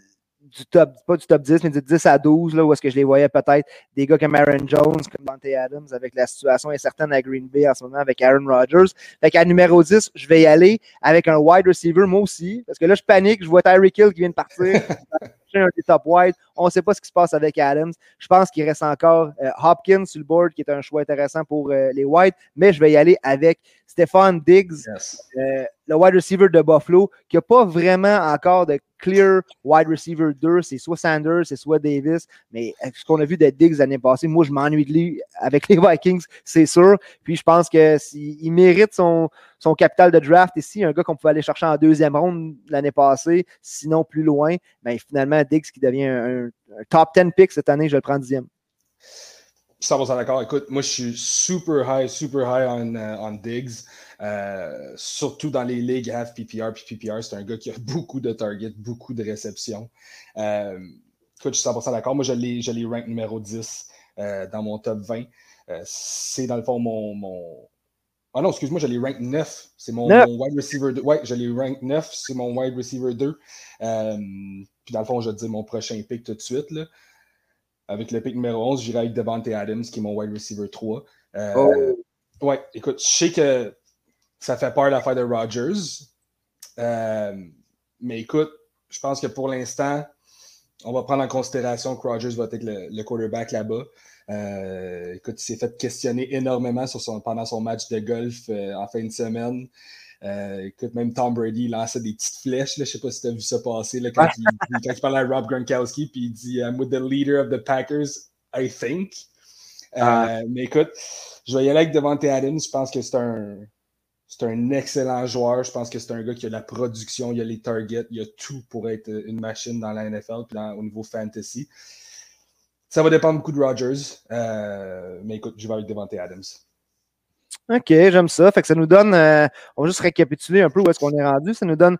du top, pas du top 10, mais du 10 à 12, là, où est-ce que je les voyais peut-être des gars comme Aaron Jones, comme Dante Adams, avec la situation incertaine à Green Bay en ce moment avec Aaron Rodgers. Fait qu'à numéro 10, je vais y aller avec un wide receiver, moi aussi, parce que là, je panique, je vois Tyreek Hill qui vient de partir. [LAUGHS] un des top wide. On ne sait pas ce qui se passe avec Adams. Je pense qu'il reste encore euh, Hopkins sur le board, qui est un choix intéressant pour euh, les Whites, mais je vais y aller avec Stéphane Diggs, euh, le wide receiver de Buffalo, qui n'a pas vraiment encore de clear wide receiver 2. C'est soit Sanders, c'est soit Davis. Mais ce qu'on a vu de Diggs l'année passée, moi, je m'ennuie de lui avec les [LAUGHS] Vikings, c'est sûr. Puis je pense qu'il mérite son, capital de draft ici. Un gars qu'on pouvait aller chercher en deuxième ronde l'année passée, sinon plus loin. Ben, finalement, Diggs qui devient un, top 10 pick cette année, je le prends dixième. 100% d'accord. Écoute, moi, je suis super high, super high on, uh, on Diggs. Euh, surtout dans les ligues half PPR. Puis PPR, c'est un gars qui a [LAUGHS] beaucoup de targets, beaucoup de réceptions. Euh, écoute, je suis 100% d'accord. Moi, je l'ai rank numéro 10 euh, dans mon top 20. c'est dans le fond mon, mon, ah non, excuse-moi, je l'ai rank 9. C'est mon, wide receiver 2. Ouais, je l'ai rank 9. C'est mon wide receiver 2. Euh, puis dans le fond, je vais te dire mon prochain pick tout de suite. Là. Avec le pick numéro 11, j'irai avec Devante Adams, qui est mon wide receiver 3. Euh, oh. Ouais, écoute, je sais que ça fait peur l'affaire de Rodgers. Euh, mais écoute, je pense que pour l'instant, on va prendre en considération que Rodgers va être le quarterback là-bas. Euh, écoute, il s'est fait questionner énormément sur son, pendant son match de golf euh, en fin de semaine. Euh, écoute, même Tom Brady lançait des petites flèches. Je ne sais pas si tu as vu ça passer là, quand, il, quand, il, parlait à Rob Gronkowski, puis il dit I'm with the leader of the Packers, I think. Ah. Mais écoute, je vais y aller avec Devante Adams. Je pense que c'est un, c'est un excellent joueur. Je pense que c'est un gars qui a la production, il a les targets, il a tout pour être une machine dans la NFL puis au niveau fantasy. Ça va dépendre beaucoup de Rodgers. Euh, mais écoute, je vais avec Devante Adams. OK, j'aime ça. Fait que ça nous donne, euh, on va juste récapituler un peu où est-ce qu'on est rendu. Ça nous donne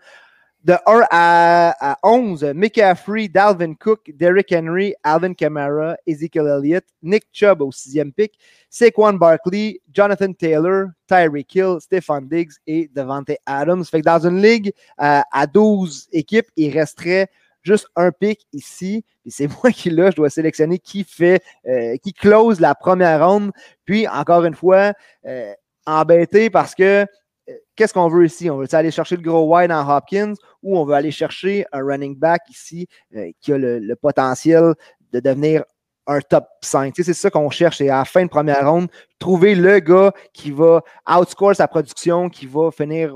de 1 à, à 11, McCaffrey, Dalvin Cook, Derrick Henry, Alvin Kamara, Ezekiel Elliott, Nick Chubb au sixième pick, Saquon Barkley, Jonathan Taylor, Tyreek Hill, Stephon Diggs et Devante Adams. Fait que dans une ligue euh, à 12 équipes, il resterait juste un pick ici. Puis c'est [LAUGHS] moi qui là, je dois sélectionner qui fait, euh, qui close la première ronde. Puis encore une fois, euh, embêté parce que euh, qu'est-ce qu'on veut ici? On veut aller chercher le gros wide en Hopkins ou on veut aller chercher un running back ici euh, qui a le, potentiel de devenir un top 5. Tu sais, c'est ça qu'on cherche. Et à la fin de première ronde, trouver le gars qui va outscore sa production, qui va finir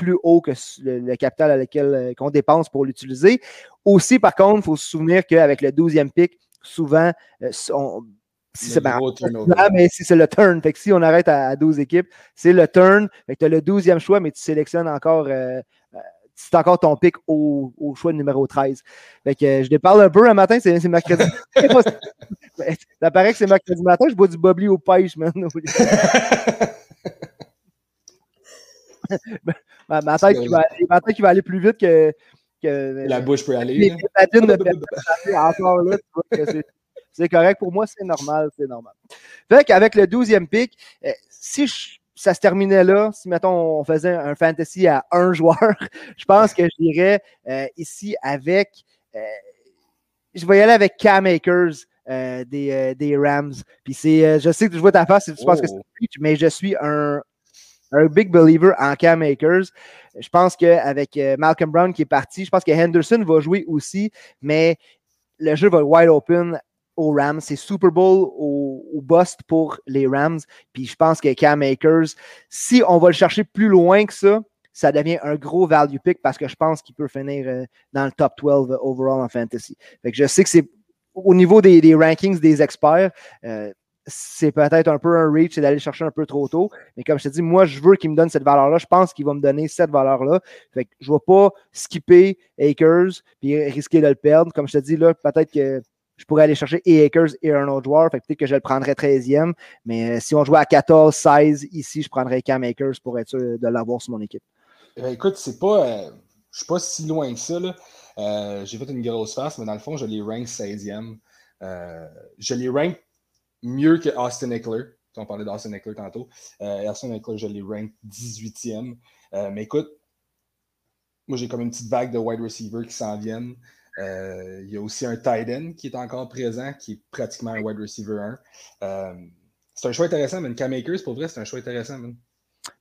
plus haut que le, le capital à lequel euh, qu'on dépense pour l'utiliser. Aussi, par contre, il faut se souvenir qu'avec le 12e pick, souvent, euh, on, si c'est ben, mais si c'est le turn. Fait que si on arrête à, à 12 équipes, c'est le turn. Fait que tu as le 12e choix, mais tu sélectionnes encore. Euh, c'est encore ton pic au, au, choix numéro 13. Fait que euh, je déparle un peu un matin, c'est mercredi. [LAUGHS] ça paraît que c'est mercredi matin, je bois du bubbly au pêche, man. [LAUGHS] [LAUGHS] ma, ma, tête qui va aller, ma tête qui va aller plus vite que. que La bouche peut aller. [LAUGHS] encore là, tu vois que c'est. C'est correct. Pour moi, c'est normal. C'est normal. Fait qu'avec le 12e pic, euh, si je, ça se terminait là, si, mettons, on faisait un fantasy à un [LAUGHS] joueur, je pense que je dirais euh, ici avec. Euh, je vais y aller avec Cam Akers. Euh, des, euh, des, Rams. Puis c'est, je sais que je vois ta face, tu oh. penses que c'est Preach, mais je suis un, un big believer en Cam Akers. Je pense qu'avec Malcolm Brown qui est parti, je pense que Henderson va jouer aussi, mais le jeu va être wide open aux Rams. C'est Super Bowl au, bust pour les Rams. Puis je pense que Cam Akers, si on va le chercher plus loin que ça, ça devient un gros value pick parce que je pense qu'il peut finir euh, dans le top 12 overall en fantasy. Fait que je sais que c'est au niveau des, des, rankings des experts, euh, c'est peut-être un peu un reach, c'est d'aller chercher un peu trop tôt. Mais comme je te dis, moi, je veux qu'il me donne cette valeur-là. Je pense qu'il va me donner cette valeur-là. Fait que je ne vais pas skipper Akers puis risquer de le perdre. Comme je te dis, là, peut-être que je pourrais aller chercher et Akers et un autre joueur. Fait peut-être que je le prendrais 13e. Mais euh, si on jouait à 14, 16, ici, je prendrais Cam Akers pour être sûr de l'avoir sur mon équipe. Bien, écoute, c'est pas. Euh, je suis pas si loin que ça. Euh, J'ai fait une grosse face, mais dans le fond, je les rank 16e. Euh, je les rank mieux que Austin Eckler. On parlait d'Austin Eckler tantôt. Austin Eckler, je les rank 18e. mais écoute, moi, j'ai comme une petite vague de wide receivers qui s'en viennent. Euh, il y a aussi un tight end qui est encore présent, qui est pratiquement un wide receiver 1. Euh, c'est un choix intéressant, mais Cam Akers, pour vrai, c'est un choix intéressant.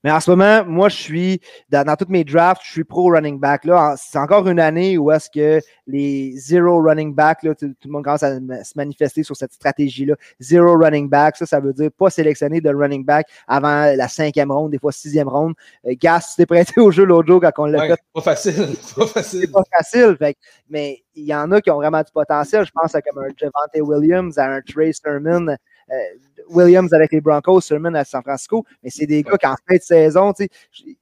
Mais en ce moment, moi, je suis, dans, dans toutes mes drafts, je suis pro running back. Là, c'est encore une année où est-ce que les zero running back, là, tout, tout, le monde commence à se manifester sur cette stratégie-là. Zero running back, ça, ça veut dire pas sélectionner de running back avant la cinquième ronde, des fois sixième ronde. Euh, Gas, tu t'es prêté au jeu l'autre jour quand on l'a ouais, fait. Pas facile, [LAUGHS] pas facile. C'est pas facile, fait, mais il y en a qui ont vraiment du potentiel. Je pense à comme un Javante Williams, à un Trey Sermon, Williams avec les Broncos, Sermon à San Francisco, mais c'est des gars qui en fin de saison, tu sais,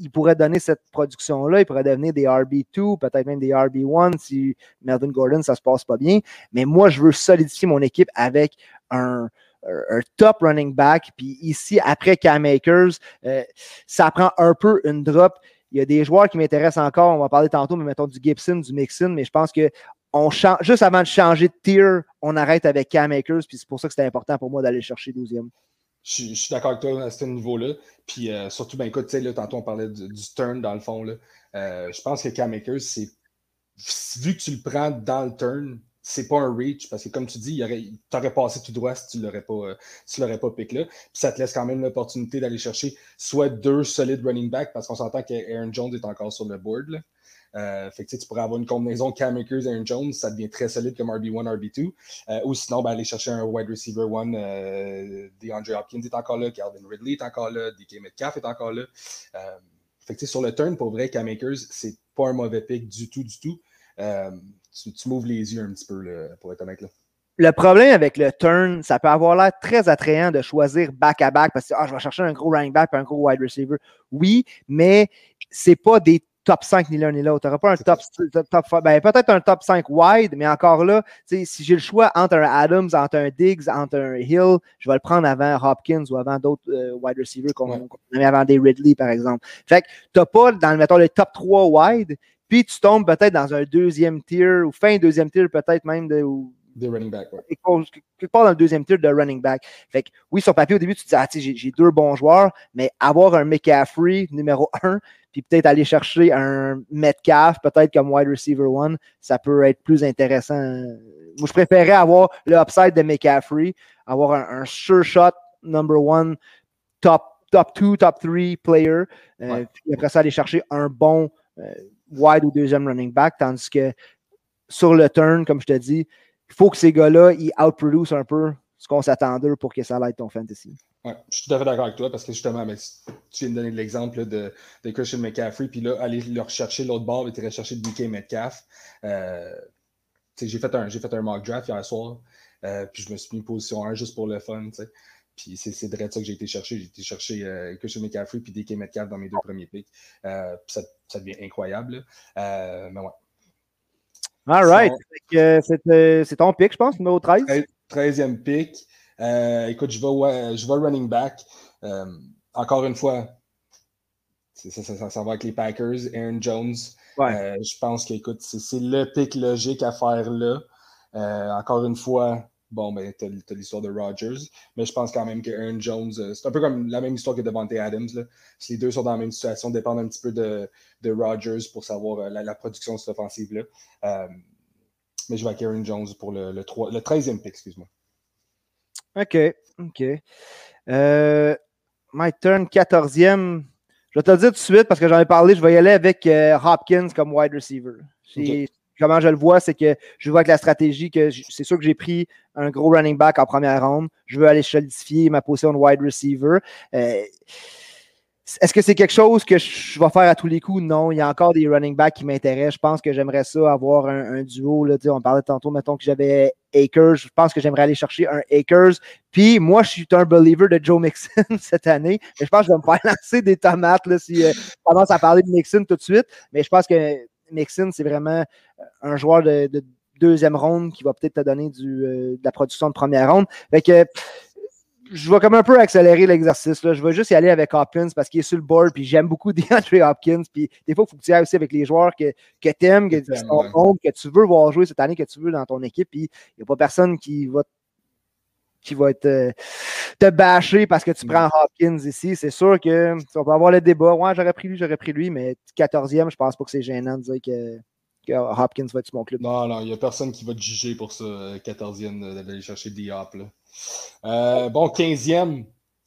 ils pourraient donner cette production-là, ils pourraient devenir des RB2, peut-être même des RB1 si Melvin Gordon, ça se passe pas bien. Mais moi, je veux solidifier mon équipe avec un, un top running back. Puis ici, après Cam Akers, euh, ça prend un peu une drop. Il y a des joueurs qui m'intéressent encore. On va parler tantôt, mais mettons du Gibson, du Mixon, mais je pense que on change, juste avant de changer de tier, on arrête avec Cam Akers, puis c'est pour ça que c'était important pour moi d'aller chercher 12e. Je, suis d'accord avec toi à ce niveau-là. Puis euh, surtout, ben écoute, là, tantôt on parlait du, turn dans le fond. Là. Euh, je pense que Cam Akers, c'est vu que tu le prends dans le turn, c'est pas un reach parce que comme tu dis, tu aurais passé tout droit si tu l'aurais pas, euh, l'aurais pas pick là. Puis ça te laisse quand même l'opportunité d'aller chercher soit deux solides running backs parce qu'on s'entend qu'Aaron Jones est encore sur le board. Là. Euh, tu pourrais avoir une combinaison Cam Akers et Jones, ça devient très solide comme RB1, RB2. Euh, ou sinon, ben, aller chercher un wide receiver 1, euh, DeAndre Hopkins est encore là, Calvin Ridley est encore là, DK Metcalf est encore là. Euh, sur le turn, pour vrai, Cam Akers, c'est pas un mauvais pick du tout, du tout. Tu, tu m'ouvres les yeux un petit peu, pour être honnête. Là. Le problème avec le turn, ça peut avoir l'air très attrayant de choisir back-à-back -back parce que ah, je vais chercher un gros running back et un gros wide receiver. Oui, mais c'est pas des top 5 ni l'un ni l'autre. Tu n'auras pas un top, top, ben, peut-être un top 5 wide, mais encore là, si j'ai le choix entre un Adams, entre un Diggs, entre un Hill, je vais le prendre avant Hopkins ou avant d'autres euh, wide receivers qu'on ouais. avait avant des Ridley, par exemple. Fait que tu n'as pas, dans mettons, le top 3 wide, puis tu tombes peut-être dans un deuxième tier ou fin deuxième tier, peut-être même de, des running back, ouais. Quelque part dans le deuxième tier de running back. Fait que oui, sur papier, au début, tu te dis, ah, j'ai deux bons joueurs, mais avoir un McCaffrey numéro un, puis peut-être aller chercher un Metcalf, peut-être comme wide receiver one, ça peut être plus intéressant. Moi, je préférais avoir le upside de McCaffrey, avoir un, sure shot number one, top, top two, top three player, euh, puis après ça, aller chercher un bon euh, wide ou deuxième running back, tandis que sur le turn, comme je te dis, il faut que ces gars-là, ils outproducent un peu ce qu'on s'attend d'eux pour que ça aide ton fantasy. Ouais, je suis tout à fait d'accord avec toi parce que justement, ben, tu viens de donner l'exemple de, de, Christian McCaffrey, puis là, aller le rechercher l'autre bord, et tu rechercher DK Metcalf. Euh, j'ai fait, un, fait un mock draft hier soir, euh, puis je me suis mis position 1 juste pour le fun. T'sais. Puis c'est de ça que j'ai été chercher. J'ai été chercher euh, Christian McCaffrey puis DK Metcalf dans mes deux premiers picks. Euh, ça, ça, devient incroyable. Mais ouais, All right. Euh, c'est ton pick, je pense, numéro 13. 13e pick. Euh, écoute, je vais, je vais running back. Euh, encore une fois, ça, ça, ça, va avec les Packers. Aaron Jones. je pense que, écoute, c'est le pick logique à faire là. encore une fois, bon, ben, tu as, l'histoire de Rodgers, mais je pense quand même que Aaron Jones, c'est un peu comme la même histoire que Devante Adams. Là. Si les deux sont dans la même situation, dépendent un petit peu de, de Rodgers pour savoir la, production de cette offensive-là. mais je vais avec Aaron Jones pour le, le, 3, le 13e pick, excuse-moi. OK, OK. Euh, my turn 14e. Je vais te le dire tout de suite parce que j'en ai parlé. Je vais y aller avec Hopkins comme wide receiver comment je le vois, c'est que je vois avec la stratégie que c'est sûr que j'ai pris un gros running back en première ronde. Je veux aller solidifier ma position de wide receiver. Euh, est-ce que c'est quelque chose que je vais faire à tous les coups? Non. Il y a encore des running backs qui m'intéressent. Je pense que j'aimerais ça avoir un, duo. Là, on parlait tantôt, mettons que j'avais Akers. Je pense que j'aimerais aller chercher un Akers. Puis moi, je suis un believer de Joe Mixon [LAUGHS] cette année. Mais je pense que je vais me faire [LAUGHS] lancer des tomates là, si euh, je commence à parler de Mixon tout de suite. Mais je pense que Mixon, c'est vraiment euh, un joueur de, deuxième ronde qui va peut-être te donner du, euh, de la production de première ronde. Fait que je vais comme un peu accélérer l'exercice. Je vais juste y aller avec Hopkins parce qu'il est sur le board, puis j'aime beaucoup [LAUGHS] DeAndre Hopkins. Puis des fois, il faut que tu y ailles aussi avec les joueurs que, que tu aimes, que, que tu veux voir jouer cette année, que tu veux dans ton équipe. Puis il n'y a pas personne qui va qui va être, euh, te bâcher parce que tu prends Hopkins ici. C'est sûr que on va avoir le débat. Ouais, j'aurais pris lui, j'aurais pris lui, mais 14e, je pense pas que c'est gênant de dire que, Hopkins va être mon club. Non, non, il n'y a personne qui va te juger pour ça, 14e, euh, d'aller chercher. Euh, bon, 15e,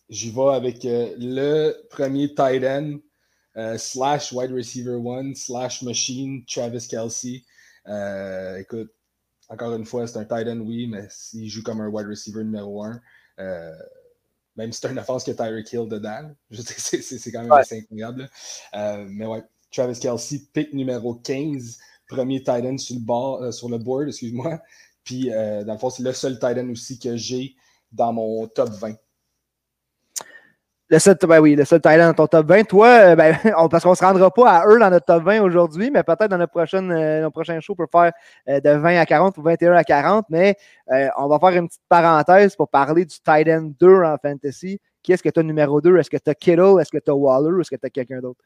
j'y vais avec le premier tight end, slash wide receiver one, slash machine, Travis Kelsey. écoute, encore une fois, c'est un tight end, oui, mais s'il joue comme un wide receiver numéro 1, euh, même si c'est une offense que Tyreek Hill dedans, [LAUGHS] c'est quand même assez incroyable. Euh, mais ouais, Travis Kelsey, pick numéro 15, premier tight end sur le, bord, euh, sur le board, excuse-moi. Puis, dans le fond, c'est le seul tight end aussi que j'ai dans mon top 20. Le seul, ben oui, le seul Thailand dans ton top 20. Toi, euh, ben, [LAUGHS] parce qu'on ne se rendra pas à eux dans notre top 20 aujourd'hui, mais peut-être dans notre, prochaine, euh, prochain show, on peut faire euh, de 20 à 40 ou 21 à 40. Mais on va faire une petite parenthèse pour parler du Titan 2 en fantasy. Qui est-ce que tu as numéro 2? Est-ce que tu as Kittle? Est-ce que tu as Waller? Ou est-ce que tu as quelqu'un d'autre?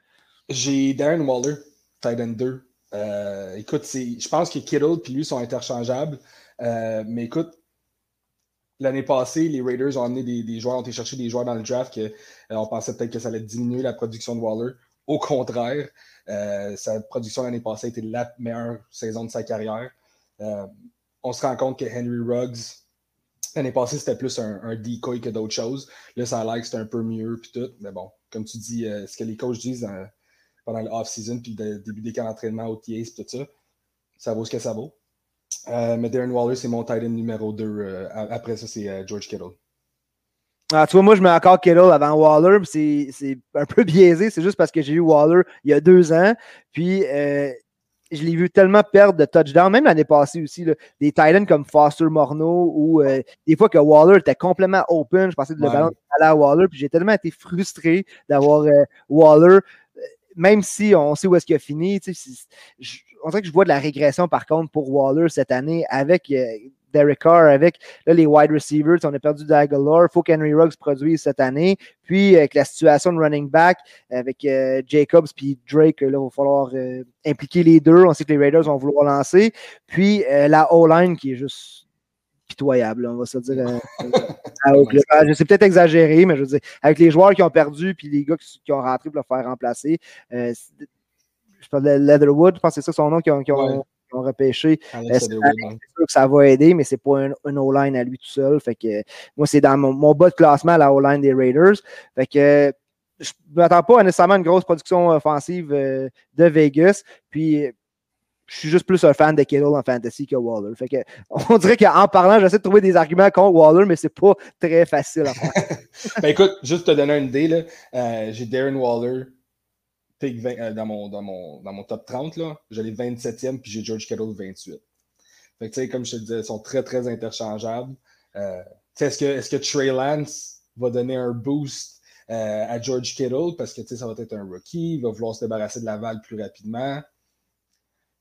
J'ai Darren Waller, Titan 2. écoute, je pense que Kittle et lui sont interchangeables. mais écoute, L'année passée, les Raiders ont amené des, joueurs, ont été chercher des joueurs dans le draft que euh, on pensait peut-être que ça allait diminuer la production de Waller. Au contraire, euh, sa production l'année passée été la meilleure saison de sa carrière. Euh, on se rend compte que Henry Ruggs, l'année passée, c'était plus un, decoy que d'autres choses. Là, ça a l'air que c'était un peu mieux, puis tout. Mais bon, comme tu dis, ce que les coachs disent pendant le off-season, puis le début des camps d'entraînement, OTAs, puis tout ça, ça vaut ce que ça vaut. Euh, mais Darren Waller, c'est mon tight end numéro 2. Euh, après ça, c'est euh, George Kittle. Ah, tu vois, moi, je mets encore Kittle avant Waller. C'est un peu [LAUGHS] biaisé. C'est juste parce que j'ai eu Waller il y a deux ans. Puis, je l'ai vu tellement perdre de touchdown, même l'année passée aussi. Là, des Titans comme Foster Morneau ou des fois que Waller était complètement open. Je pensais que le ballon allait à Waller. Puis, j'ai tellement été frustré d'avoir Waller même si on sait où est-ce qu'il a fini, on dirait que je vois de la régression par contre pour Waller cette année avec euh, Derek Carr, avec les wide receivers. On a perdu Dagalore. Il faut qu'Henry Ruggs produise cette année. Puis avec la situation de running back, avec euh, Jacobs puis Drake, là, il va falloir euh, impliquer les deux. On sait que les Raiders vont vouloir lancer. Puis la O-line qui est juste pitoyable, on va se dire. [LAUGHS] sais peut-être exagéré, mais je veux dire, avec les joueurs qui ont perdu puis les gars qui, ont rentré pour le faire remplacer, je parle de Leatherwood, je pense que c'est ça son nom, qui ont, repêché. C'est sûr que ça va aider, mais c'est pas un, O-line à lui tout seul. Fait que moi, c'est dans mon, bas de classement, la O-line des Raiders. Fait que je ne m'attends pas à nécessairement une grosse production offensive euh, de Vegas. Puis je suis juste plus un fan de Kittle en fantasy que Waller. Fait que, [LAUGHS] on dirait qu'en parlant, j'essaie de trouver des arguments contre Waller, mais c'est pas très facile à faire. [LAUGHS] ben écoute, juste te donner une idée, euh, j'ai Darren Waller, euh, dans, mon, dans, mon, dans mon top 30, là, j'ai les 27e, puis j'ai George Kittle 28. Fait que, comme je te disais, ils sont très, très interchangeables. Euh, est-ce que, est que Trey Lance va donner un boost euh, à George Kittle? Parce que ça va être un rookie, il va vouloir se débarrasser de la balle plus rapidement.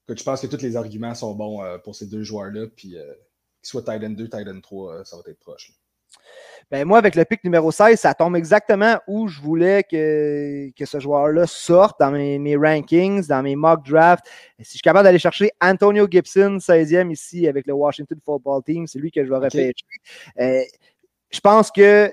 je pense que tous les arguments sont bons pour ces deux joueurs-là, puis qu'ils soient Titan 2, Titan 3, ça va être proche. Ben moi, avec le pic numéro 16, ça tombe exactement où je voulais que, que ce joueur-là sorte dans mes, rankings, dans mes mock drafts. Si je suis capable d'aller chercher Antonio Gibson, 16e ici avec le Washington Football Team, c'est lui que je vais repêcher. Euh, je pense que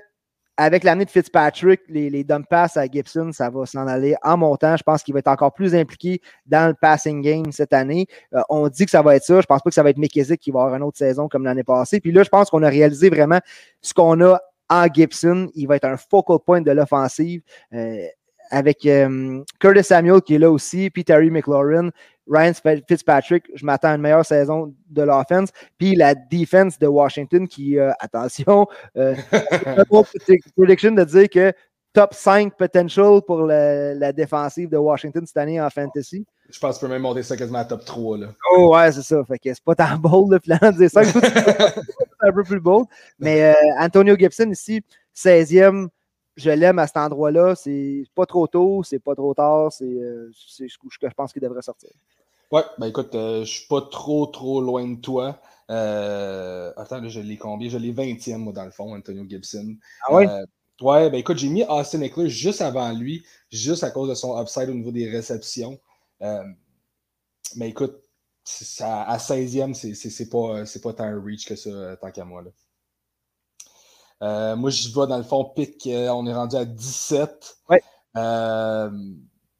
avec l'année de Fitzpatrick, les, les dump pass à Gibson, ça va s'en aller en montant. Je pense qu'il va être encore plus impliqué dans le passing game cette année. Euh, on dit que ça va être ça. Je pense pas que ça va être McKissick qui va avoir une autre saison comme l'année passée. Puis là, je pense qu'on a réalisé vraiment ce qu'on a en Gibson. Il va être un focal point de l'offensive. Euh, avec euh, Curtis Samuel qui est là aussi, puis Terry McLaurin, Ryan Fitzpatrick, je m'attends à une meilleure saison de l'offense. Puis la defense de Washington qui, euh, attention, euh, [LAUGHS] prediction de dire que top 5 potential pour la, défensive de Washington cette année en fantasy. Je pense que tu peux même monter ça quasiment à top 3. Là. Oh ouais, c'est ça. Fait que c'est pas tant bold le plan de dire ça. [LAUGHS] c'est un peu plus bold. Mais euh, Antonio Gibson ici, 16e, je l'aime à cet endroit-là. C'est pas trop tôt, c'est pas trop tard. C'est euh, ce que je pense qu'il devrait sortir. Ouais, ben écoute, euh, je suis pas trop, trop loin de toi. Euh, attends, je l'ai combien? Je l'ai 20e, moi, dans le fond, Antonio Gibson. Ah ouais? ouais, ben écoute, j'ai mis Austin Eckler juste avant lui, juste à cause de son upside au niveau des réceptions. mais écoute, à 16e, c'est pas, pas tant un reach que ça, tant qu'à moi. Là. Euh, moi, j'y vais dans le fond, pic, euh, on est rendu à 17. Ouais. Euh,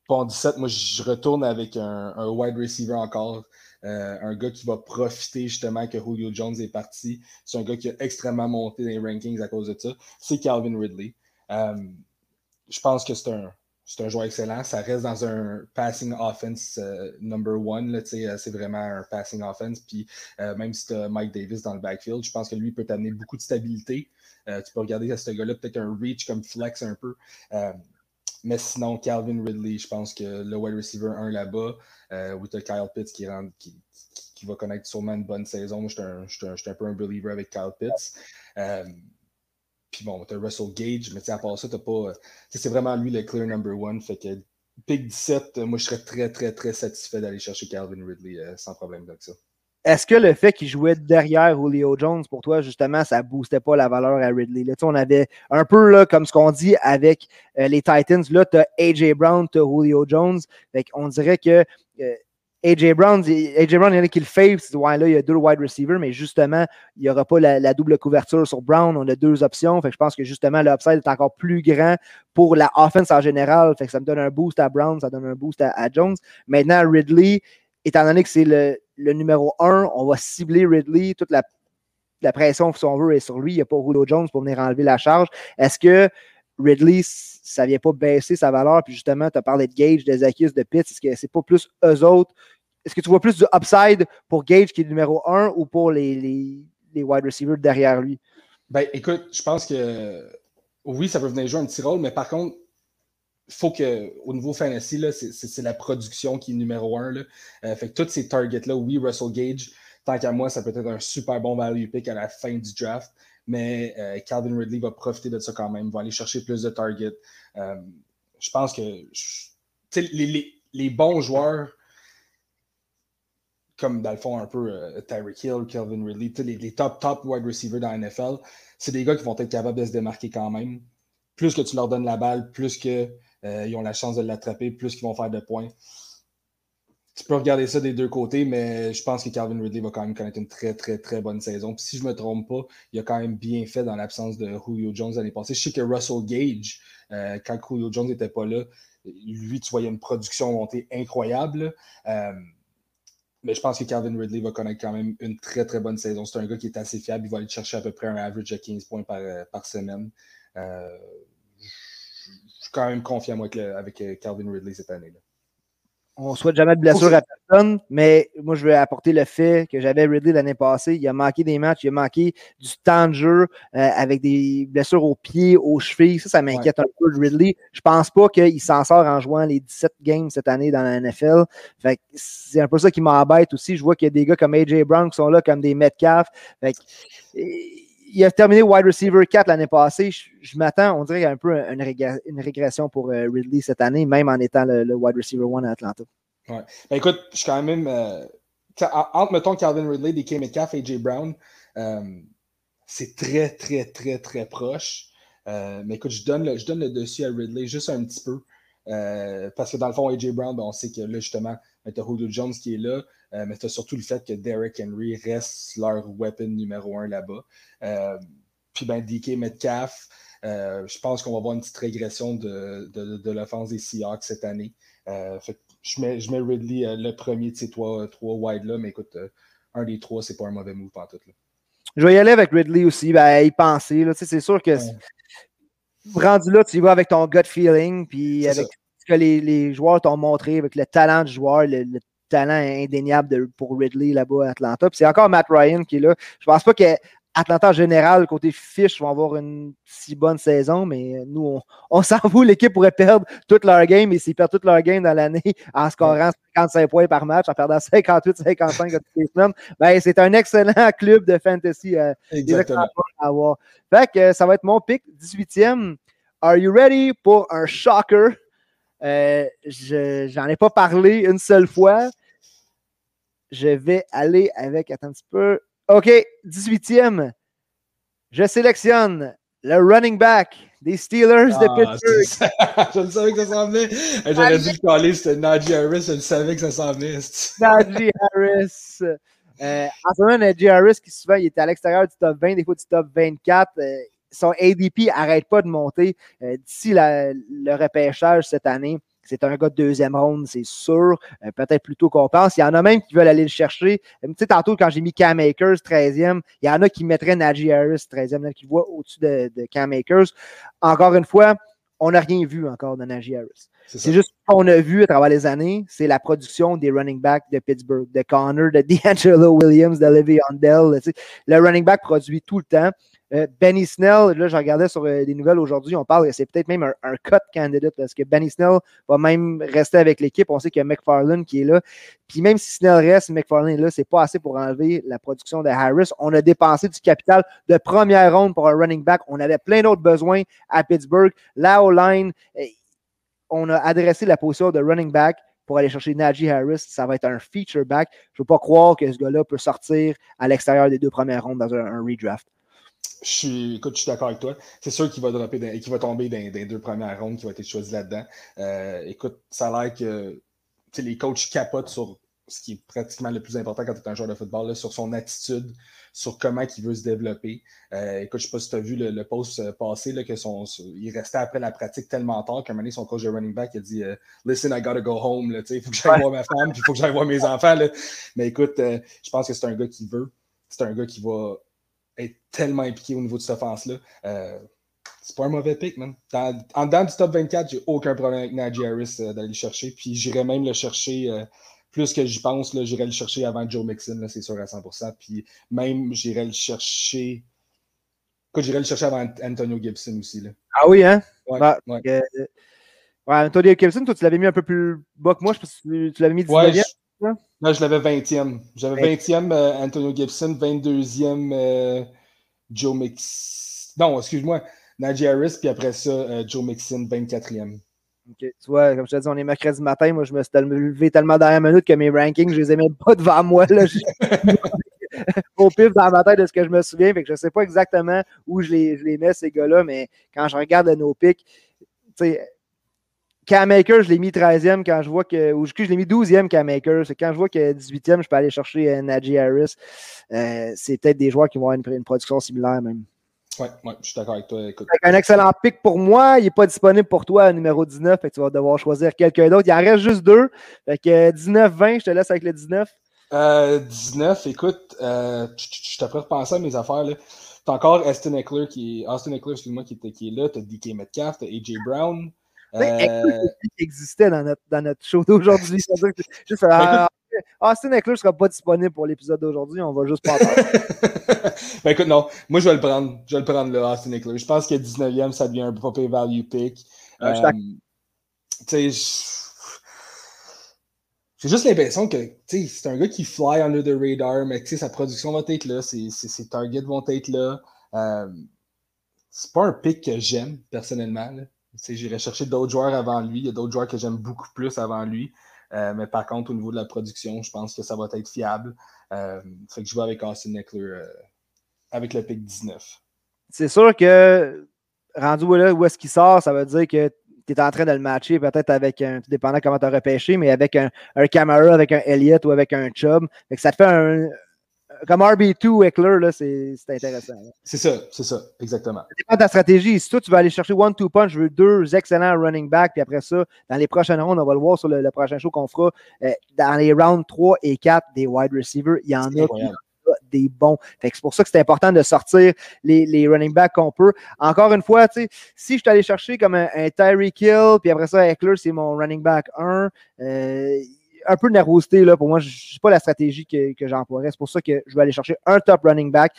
bon, 17, moi, je retourne avec un, wide receiver encore. un gars qui va profiter justement que Julio Jones est parti. C'est un gars qui a extrêmement monté dans les rankings à cause de ça. C'est Calvin Ridley. je pense que c'est un, c'est un joueur excellent. Ça reste dans un passing offense number one. c'est vraiment un passing offense. Puis même si tu as Mike Davis dans le backfield, je pense que lui peut t'amener beaucoup de stabilité. Euh, tu peux regarder à ce gars-là peut-être un reach comme flex un peu. Euh, mais sinon, Calvin Ridley, je pense que le wide receiver 1 là-bas, euh, où tu as Kyle Pitts qui, qui, va connaître sûrement une bonne saison. Je suis un, peu un believer avec Kyle Pitts. puis bon, tu as Russell Gage, mais à part ça, tu pas. C'est vraiment lui le clear number one. Fait que pick 17, moi, je serais très, très, très satisfait d'aller chercher Calvin Ridley sans problème avec ça. Est-ce que le fait qu'il jouait derrière Julio Jones, pour toi, justement, ça boostait pas la valeur à Ridley? Là, on avait un peu là, comme ce qu'on dit avec euh, les Titans. Là, tu as AJ Brown, tu as Julio Jones. on dirait que euh, AJ Brown, AJ Brown, il y en a qui le. Ouais, là, il y a deux wide receivers, mais justement, il n'y aura pas la, double couverture sur Brown. On a deux options. Je pense que justement, l'upside est encore plus grand pour la offense en général. Fait que ça me donne un boost à Brown, ça donne un boost à Jones. Maintenant, Ridley, étant donné que c'est le, numéro 1, on va cibler Ridley, toute la, pression, si on veut, est sur lui. Il n'y a pas Rouleau Jones pour venir enlever la charge. Est-ce que Ridley, ça ne vient pas baisser sa valeur? Puis justement, tu as parlé de Gage, de Zacchaeus, de Pitts. Est-ce que c'est pas plus eux autres? Est-ce que tu vois plus du upside pour Gage qui est le numéro 1 ou pour les, les, wide receivers derrière lui? Ben, écoute, je pense que oui, ça peut venir jouer un petit rôle, mais par contre, faut que, au niveau fantasy, c'est la production qui est numéro un. Là. Euh, fait que tous ces targets-là, oui, Russell Gage, tant qu'à moi, ça peut être un super bon value pick à la fin du draft. Mais euh, Calvin Ridley va profiter de ça quand même, va aller chercher plus de targets. Euh, je pense que les, les, bons joueurs, comme dans le fond un peu Tyreek Hill, Kelvin Ridley, les, les, top, top wide receivers dans la NFL, c'est des gars qui vont être capables de se démarquer quand même. Plus que tu leur donnes la balle, plus qu'ils euh, ont la chance de l'attraper, plus qu'ils vont faire de points tu peux regarder ça des deux côtés, mais je pense que Calvin Ridley va quand même connaître une très, très, très bonne saison. Puis si je ne me trompe pas, il a quand même bien fait dans l'absence de Julio Jones l'année passée. Je sais que Russell Gage, euh, quand Julio Jones n'était pas là, lui, tu voyais une production montée incroyable. Euh, mais je pense que Calvin Ridley va connaître quand même une très, très bonne saison. C'est un gars qui est assez fiable. Il va aller chercher à peu près un average de 15 points par, semaine. Suis quand même confiant moi, avec, avec Calvin Ridley cette année-là on souhaite jamais de blessure à personne, mais moi, je veux apporter le fait que j'avais Ridley l'année passée. Il a manqué des matchs, il a manqué du temps de jeu euh, avec des blessures aux pieds, aux chevilles. Ça, ça m'inquiète un peu, Ridley. Je pense pas qu'il s'en sort en jouant les 17 games cette année dans la NFL. Fait c'est un peu ça qui m'embête aussi. Je vois qu'il y a des gars comme AJ Brown qui sont là comme des Metcalf. Fait il a terminé wide receiver 4 l'année passée. Je, m'attends, on dirait, qu'il y a un peu une, régression pour euh, Ridley cette année, même en étant le, wide receiver 1 à Atlanta. Ouais. Ben, écoute, je suis quand même. Euh, entre, mettons, Calvin Ridley, DK Metcalf et AJ Brown, euh, c'est très, très, très, très proche. mais écoute, je donne, le, je donne le dessus à Ridley juste un petit peu. parce que dans le fond, AJ Brown, ben, on sait que là, justement, tu as Julio Jones qui est là. Euh, mais tu as surtout le fait que Derek Henry reste leur weapon numéro un là-bas. Euh, puis ben DK Metcalf, euh, je pense qu'on va voir une petite régression de, de, l'offense des Seahawks cette année. je, mets, je mets Ridley le premier de ces trois, trois wide-là, mais écoute, un des trois, c'est pas un mauvais move pour tout. Là. Je vais y aller avec Ridley aussi, ben, y penser. C'est sûr que rendu là, tu y vas avec ton gut feeling, puis avec ce que les, les joueurs t'ont montré, avec le talent du joueur, le, le talent indéniable pour Ridley là-bas à Atlanta. Puis c'est encore Matt Ryan qui est là. Je pense pas qu'Atlanta en général, côté fiche, vont avoir une si bonne saison, mais nous, on, s'en [LAUGHS] fout. L'équipe pourrait perdre toute leur game et s'ils perdent toute leur game dans l'année [LAUGHS] en scorant 55 points par match, en perdant 58-55 toutes les semaines, [LAUGHS] ben, c'est un excellent club de fantasy euh, Exactement. à avoir. Fait que ça va être mon pick, 18e. Are you ready pour un shocker? Euh, j'en ai pas parlé une seule fois. Je vais aller avec, attends un petit peu. OK, 18e. Je sélectionne le running back des Steelers de ah, Pittsburgh. [LAUGHS] je le savais que ça s'en venait. J'aurais dû le caler, c'était Najee Harris. Je le savais que ça s'en venait. Najee Harris. Euh, en ce moment, Najee Harris, qui souvent, il était à l'extérieur du top 20, des fois du top 24. Euh, son ADP n'arrête pas de monter euh, d'ici le repêchage cette année. C'est un gars de deuxième ronde, c'est sûr. Euh, peut-être plutôt qu'on pense. Il y en a même qui veulent aller le chercher. Euh, tu sais, tantôt, quand j'ai mis Cam Akers 13e, il y en a qui mettraient Najee Harris 13e, qui voient au-dessus de, Cam Akers. Encore une fois, on n'a rien vu encore de Najee Harris. C'est juste ce qu'on a vu à travers les années, c'est la production des running backs de Pittsburgh, de Connor, de [LAUGHS] D'Angelo Williams, de Le'Veon Bell. Le running back produit tout le temps. Euh, Benny Snell, là, je regardais sur euh, des nouvelles aujourd'hui, on parle c'est peut-être même un, cut candidate parce que Benny Snell va même rester avec l'équipe. On sait qu'il y a McFarlane qui est là. Puis même si Snell reste, McFarlane est là, c'est pas assez pour enlever la production de Harris. On a dépensé du capital de première ronde pour un running back. On avait plein d'autres besoins à Pittsburgh. Là, au line, eh, on a adressé la position de running back pour aller chercher Najee Harris. Ça va être un feature back. Je ne veux pas croire que ce gars-là peut sortir à l'extérieur des deux premières rondes dans un redraft. Je suis, écoute, je suis d'accord avec toi. C'est sûr qu'il va, dropper va tomber dans, les deux premières rondes qui vont être choisies là-dedans. Euh, écoute, ça a l'air que les coachs capotent sur ce qui est pratiquement le plus important quand tu es un joueur de football, sur son attitude, sur comment il veut se développer. Euh, écoute, je ne sais pas si tu as vu le, post euh, passé, là, que son, il restait après la pratique tellement tard qu'à un moment donné, son coach de running back a dit Listen, I gotta go home. Il faut que j'aille voir ma femme, puis il faut que j'aille voir mes enfants. Mais écoute, je pense que c'est un gars qui veut. C'est un gars qui va est tellement impliqué au niveau de cette offense-là. Euh, c'est pas un mauvais pick, man. en dedans du top 24, j'ai aucun problème avec Najee Harris euh, d'aller le chercher. Puis j'irais même le chercher, euh, plus que j'y pense, j'irais le chercher avant Joe Mixon, c'est sûr à 100%. Puis même, j'irais le chercher. Écoute, j'irais le chercher avant Antonio Gibson aussi. Là. Ah oui, hein? Ouais, bah, ouais. Antonio Gibson, toi, tu l'avais mis un peu plus bas que moi. Je pense que tu l'avais mis 19e. Non, je l'avais 20e. J'avais 20e euh, Antonio Gibson, 22e euh, Joe Mix. Non, excuse-moi, Najee Harris, puis après ça, euh, Joe Mixon, 24e. Ok, Tu vois, comme je te dis, on est mercredi matin. Moi, je me suis levé tellement dernière minute que mes rankings, je les ai même pas devant moi. Là. [LAUGHS] Au pif dans ma tête de ce que je me souviens. Fait que je sais pas exactement où je les, je les mets, ces gars-là, mais quand je regarde nos pics, tu sais, Cam Maker, je l'ai mis 13e quand je vois que. Ou je je l'ai mis 12e Cam Maker. C'est quand je vois que 18e, je peux aller chercher euh, Najee Harris. Euh, c'est peut-être des joueurs qui vont avoir une, une production similaire même. Ouais, ouais, je suis d'accord avec toi. Écoute, Un excellent pic pour moi. Il n'est pas disponible pour toi, numéro 19. Fait que tu vas devoir choisir quelqu'un d'autre. Il en reste juste deux. Fait que 19-20, je te laisse avec le 19. Euh, 19, écoute, euh, je je t'ai repenser à mes affaires. là. T'as encore Austin Eckler qui est, Austin Eckler, excuse-moi, qui, qui est là. T'as DK Metcalf, t'as AJ Brown. Euh, qui existait dans notre, dans notre show d'aujourd'hui. Juste, Ben, ah, Austin Eckler ne sera pas disponible pour l'épisode d'aujourd'hui. On va juste pas [LAUGHS] ben écoute, non, moi je vais le prendre. Je vais le prendre là, Austin Eckler. Je pense que 19e, ça devient un pas value pick. Euh, tu sais, je- j'ai juste l'impression que c'est un gars qui fly under the radar, mais sa production va être là, ses, ses- ses targets vont être là. Euh, c'est pas un pick que j'aime personnellement. là. J'irais chercher d'autres joueurs avant lui. Il y a d'autres joueurs que j'aime beaucoup plus avant lui. Euh, mais par contre, au niveau de la production, je pense que ça va être fiable. Euh, fait que je vais avec Austin Eckler euh, avec le pick 19. C'est sûr que rendu là, où est-ce qu'il sort, ça veut dire que tu es en train de le matcher peut-être avec un, tout dépendant comment tu as repêché, mais avec un, un avec un Elliott ou avec un Chubb. Que ça te fait un. Comme RB2 Eckler, là, c'est c'est intéressant. là. C'est ça, c'est ça, exactement. Ça dépend de ta stratégie. Si toi, tu vas aller chercher one-two punch, je veux deux excellents running backs, puis après ça, dans les prochaines rondes, on va le voir sur le, le prochain show qu'on fera, euh, dans les rounds 3 et 4 des wide receivers, il y en C'est a incroyable. des bons. Fait que c'est pour ça que c'est important de sortir les, les running backs qu'on peut. Encore une fois, tu sais, si je suis allé chercher comme un, un Tyreek Hill, puis après ça, Eckler, c'est mon running back 1, euh, un peu de nervosité, là, pour moi, je sais pas la stratégie que, que j'emploierais. C'est pour ça que je vais aller chercher un top running back.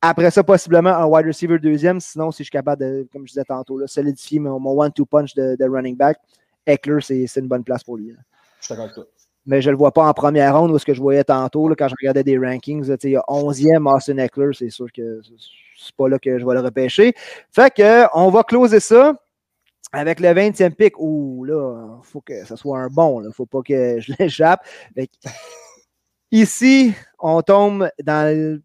Après ça, possiblement un wide receiver deuxième. Sinon, si je suis capable de, comme je disais tantôt, là, solidifier mon, mon one-two punch de, de running back, Eckler, c'est une bonne place pour lui. là Je suis d'accord avec toi. mais je ne le vois pas en première ronde où ce que je voyais tantôt là, quand je regardais des rankings. Il y a 11e Austin Eckler, c'est sûr que c'est pas là que je vais le repêcher. Fait que on va closer ça avec le 20e pick. Ouh, là, il faut que ce soit un bon. Il ne faut pas que [LAUGHS] je l'échappe. Ici, on tombe dans le-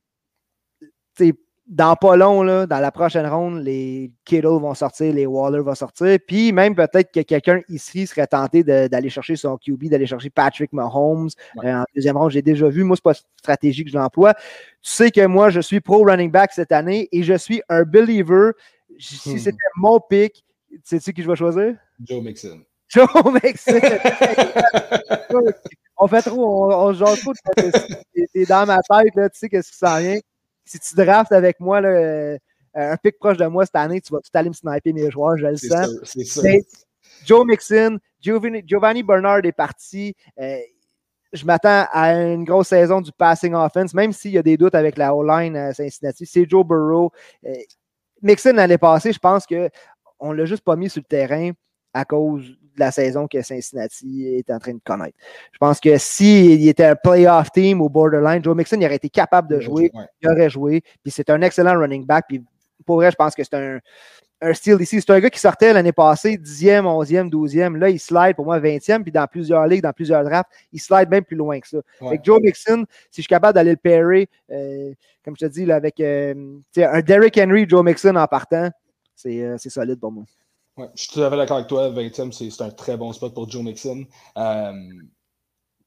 dans pas long, là, dans la prochaine ronde, les Kittle vont sortir, les Waller vont sortir. Puis même peut-être que quelqu'un ici serait tenté d'aller chercher son QB, d'aller chercher Patrick Mahomes. Ouais. Euh, en deuxième ronde, j'ai déjà vu. Moi, c'est pas stratégie que je l'emploie. Tu sais que moi, je suis pro running back cette année et je suis un believer. Si Hmm. c'était mon pick, sais-tu qui je vais choisir? Joe Mixon. [LAUGHS] Joe Mixon. on fait trop, on, on se jase trop. T'es- dans ma tête, là, tu sais qu'est-ce qui s'en vient. Si tu draftes avec moi, là, euh, un pic proche de moi cette année, tu vas tout aller me sniper mes joueurs, je le sens. c'est Joe Mixon, Giovanni, Giovanni Bernard est parti. Euh, je m'attends à une grosse saison du passing offense, même s'il y a des doutes avec la O-line à Cincinnati. C'est Joe Burrow. Euh, Mixon, l'année passée, je pense qu'on ne l'a juste pas mis sur le terrain à cause de la saison que Cincinnati est en train de connaître. Je pense que s'il était un playoff team au borderline, Joe Mixon il aurait été capable de jouer, Ouais. il aurait joué. Puis c'est un excellent running back. Puis pour vrai, je pense que c'est un, un steal ici. C'est un gars qui sortait l'année passée 10e, 11e, 12e. Là, il slide pour moi 20e. Puis dans plusieurs ligues, dans plusieurs drafts, il slide même plus loin que ça. Ouais. Avec Joe Mixon, si je suis capable d'aller le pairer, euh, comme je te dis, là, avec euh, un Derrick Henry, Joe Mixon en partant, c'est euh, c'est solide pour moi. Ouais, je suis tout à fait d'accord avec toi. 20e, c'est un très bon spot pour Joe Mixon. Euh,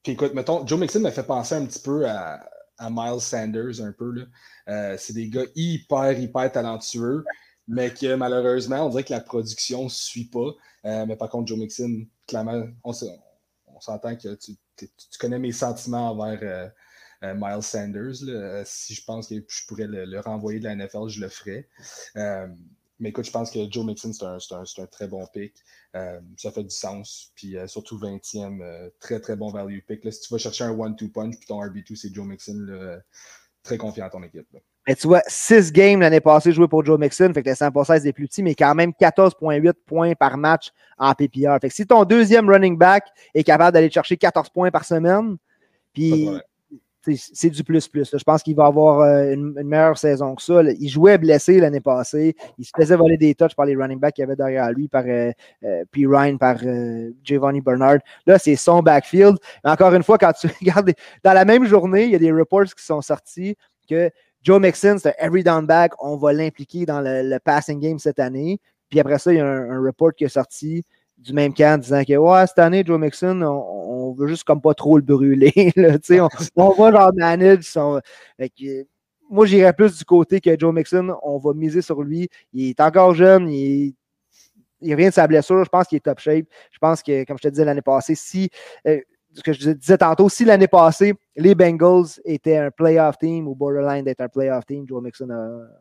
puis écoute, mettons, Joe Mixon m'a fait penser un petit peu à, à Miles Sanders, un peu. Euh, c'est des gars hyper, hyper talentueux, mais que malheureusement, on dirait que la production ne suit pas. Euh, mais par contre, Joe Mixon, clairement, on, s'entend que tu, connais mes sentiments envers Miles Sanders. là. Si je pense que je pourrais le, le renvoyer de la NFL, je le ferais. Mais écoute, je pense que Joe Mixon, c'est un, un- un très bon pick. Euh, ça fait du sens. Puis euh, surtout 20e, euh, très très bon value pick. Là, si tu vas chercher un one-two punch, puis ton RB2, c'est Joe Mixon, là, très confiant à ton équipe. là. Mais tu vois, 6 games l'année passée joués pour Joe Mixon, fait que le 100% des plus petits, mais quand même 14,8 points par match en PPR. Fait que si ton deuxième running back est capable d'aller chercher 14 points par semaine, puis. C'est du plus-plus. Je pense qu'il va avoir euh, une, meilleure saison que ça. Il jouait blessé l'année passée. Il se faisait voler des touches par les running backs qu'il y avait derrière lui, par euh, euh, P. Ryan, par Giovanni Bernard. Là, c'est son backfield. encore une fois, quand tu [LAUGHS] regardes, dans la même journée, il y a des reports qui sont sortis que Joe Mixon, c'est un every down back. On va l'impliquer dans le, passing game cette année. Puis après ça, il y a un report qui est sorti du même camp disant que ouais, cette année, Joe Mixon, on, veut juste comme pas trop le brûler. [LAUGHS] on, [LAUGHS] on va genre manage son. moi, j'irais plus du côté que Joe Mixon, on va miser sur lui. Il est encore jeune, il, il revient de sa blessure. Je pense qu'il est top shape. Je pense que, comme je te disais l'année passée, si euh, ce que je disais tantôt, si l'année passée, les Bengals étaient un playoff team ou borderline d'être un playoff team, Joe Mixon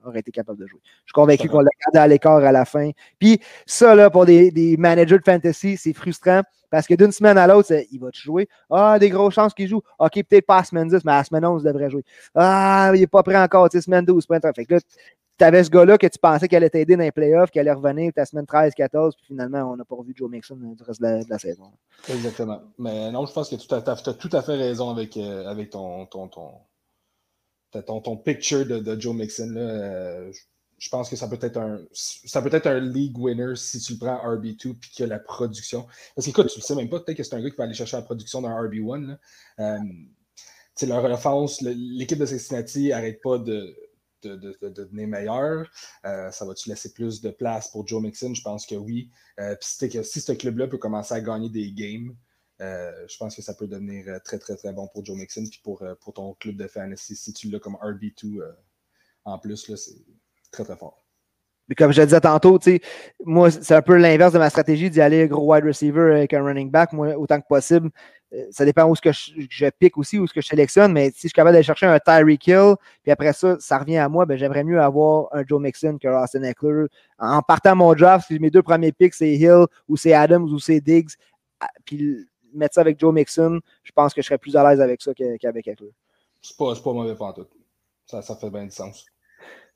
aurait été capable de jouer. Je suis convaincu qu'on l'a gardé à l'écart à la fin. Puis ça, là, pour des, des managers de fantasy, c'est frustrant parce que d'une semaine à l'autre, il va te jouer? Ah, des grosses chances qu'il joue. OK, peut-être pas à semaine 10, mais à la semaine 11, il devrait jouer. Ah, il n'est pas prêt encore, tu sais, semaine 12, pas Fait que là, tu avais ce gars-là que tu pensais qu'il allait t'aider dans les playoffs, qu'il allait revenir ta semaine 13-14, puis finalement, on n'a pas revu Joe Mixon du reste de la, saison. Exactement. Mais non, je pense que tu as, tout à fait raison avec, euh, avec ton, ton, ton, ton, picture de, Joe Mixon. Là. Euh, je pense que ça peut être un ça peut être un league winner si tu le prends RB2 puis qu'il y a la production. Parce que écoute, tu le sais même pas, peut-être que c'est un gars qui va aller chercher la production d'un RB1. Euh, leur offense, l'équipe de Cincinnati n'arrête pas de de, de, devenir meilleur. Euh, ça va-tu laisser plus de place pour Joe Mixon? Je pense que oui. Euh, si, ce club-là peut commencer à gagner des games, euh, je pense que ça peut devenir très, très, très bon pour Joe Mixon. Puis pour, pour ton club de fantasy, si tu l'as comme RB2 en plus, c'est très, très fort. Comme je disais tantôt, moi, c'est un peu l'inverse de ma stratégie d'y aller gros wide receiver avec un running back, moi, autant que possible. Euh, ça dépend où ce que je, pique aussi, où ce que je sélectionne, mais si je suis capable d'aller chercher un Tyreek Hill, puis après ça, ça revient à moi, ben, j'aimerais mieux avoir un Joe Mixon que Austin Eckler. En partant mon draft, si mes deux premiers picks, c'est Hill ou c'est Adams ou c'est Diggs, ah, puis mettre ça avec Joe Mixon, je pense que je serais plus à l'aise avec ça qu'avec Eckler. C'est pas, pas mauvais pour tout. Ça, ça fait bien du sens.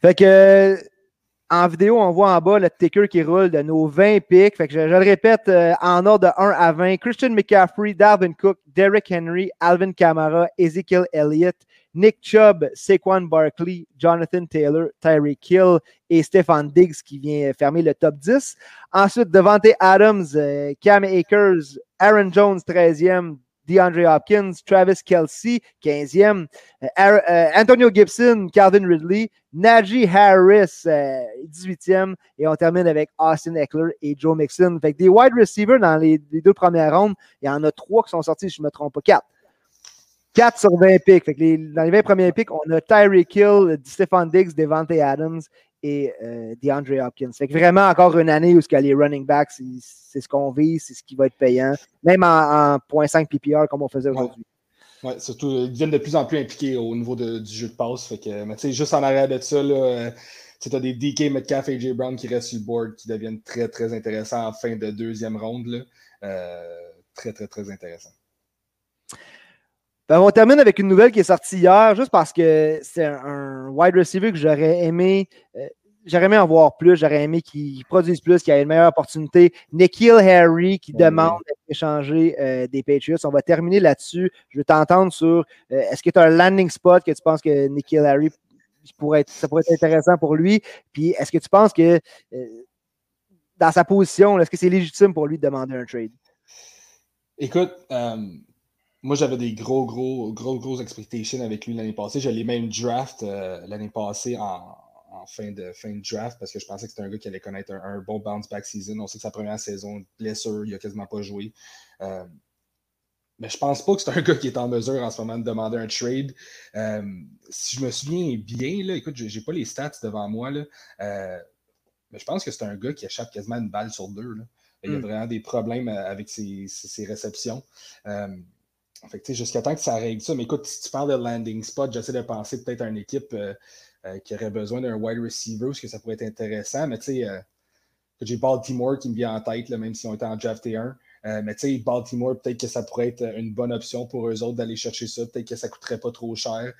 Fait que en vidéo, on voit en bas le ticker qui roule de nos 20 picks. Je, le répète euh, en ordre de 1 à 20. Christian McCaffrey, Dalvin Cook, Derrick Henry, Alvin Kamara, Ezekiel Elliott, Nick Chubb, Saquon Barkley, Jonathan Taylor, Tyreek Hill et Stefan Diggs qui vient fermer le top 10. Ensuite, Devante Adams, euh, Cam Akers, Aaron Jones, 13e, DeAndre Hopkins, Travis Kelsey, 15e, euh, euh, Antonio Gibson, Calvin Ridley, Najee Harris, 18e, euh, et on termine avec Austin Eckler et Joe Mixon. Fait que des wide receivers dans les, deux premières rondes, il y en a trois qui sont sortis, si je ne me trompe pas, quatre. 4 sur 20 picks. Fait que dans les 20 premiers picks, on a Tyreek Hill, Stephon Diggs, Devante Adams et euh, DeAndre Hopkins. Fait que vraiment encore une année où ce les running backs, c'est ce qu'on vit, c'est ce qui va être payant, même en, 0.5 PPR comme on faisait aujourd'hui. Oui, surtout, ils deviennent de plus en plus impliqués au niveau du jeu de passe. Fait que, mais juste en arrière de ça, là, tu as des DK, Metcalf et J. Brown qui restent sur le board, qui deviennent très, très intéressants en fin de deuxième ronde. Euh, très, très, très intéressant. On termine avec une nouvelle qui est sortie hier, juste parce que c'est un, wide receiver que j'aurais aimé. Euh, j'aurais aimé en voir plus, j'aurais aimé qu'il produise plus, qu'il ait une meilleure opportunité. Nikhil Harry qui demande d'échanger euh, des Patriots. On va terminer là-dessus. Je veux t'entendre sur euh, est-ce que tu as un landing spot que tu penses que Nikhil Harry pourrait être, ça pourrait être intéressant pour lui? Puis est-ce que tu penses que dans sa position, est-ce que c'est légitime pour lui de demander un trade? Écoute, moi, j'avais des gros, gros, gros, gros expectations avec lui l'année passée. Je l'ai même draft euh, l'année passée en, fin, de, fin de draft parce que je pensais que c'était un gars qui allait connaître un, bon bounce back season. On sait que sa première saison, blessure, il n'a quasiment pas joué. Euh, mais je pense pas que c'est un [LAUGHS] gars qui est en mesure en ce moment de demander un trade. Euh, si je me souviens bien, là, écoute, j'ai pas les stats devant moi, là, mais je pense que c'est un gars qui échappe quasiment une balle sur deux. Il y a hmm. vraiment des problèmes avec ses, ses réceptions. Fait jusqu'à temps que ça règle ça. Mais écoute, si tu parles de landing spot, j'essaie de penser peut-être à une équipe euh, euh, qui aurait besoin d'un wide receiver, parce que ça pourrait être intéressant. Mais tu sais, euh, j'ai Baltimore qui me vient en tête, même si on était en draft 1. mais tu sais, Baltimore, peut-être que ça pourrait être une bonne option pour eux autres d'aller chercher ça. Peut-être que ça ne coûterait pas trop cher.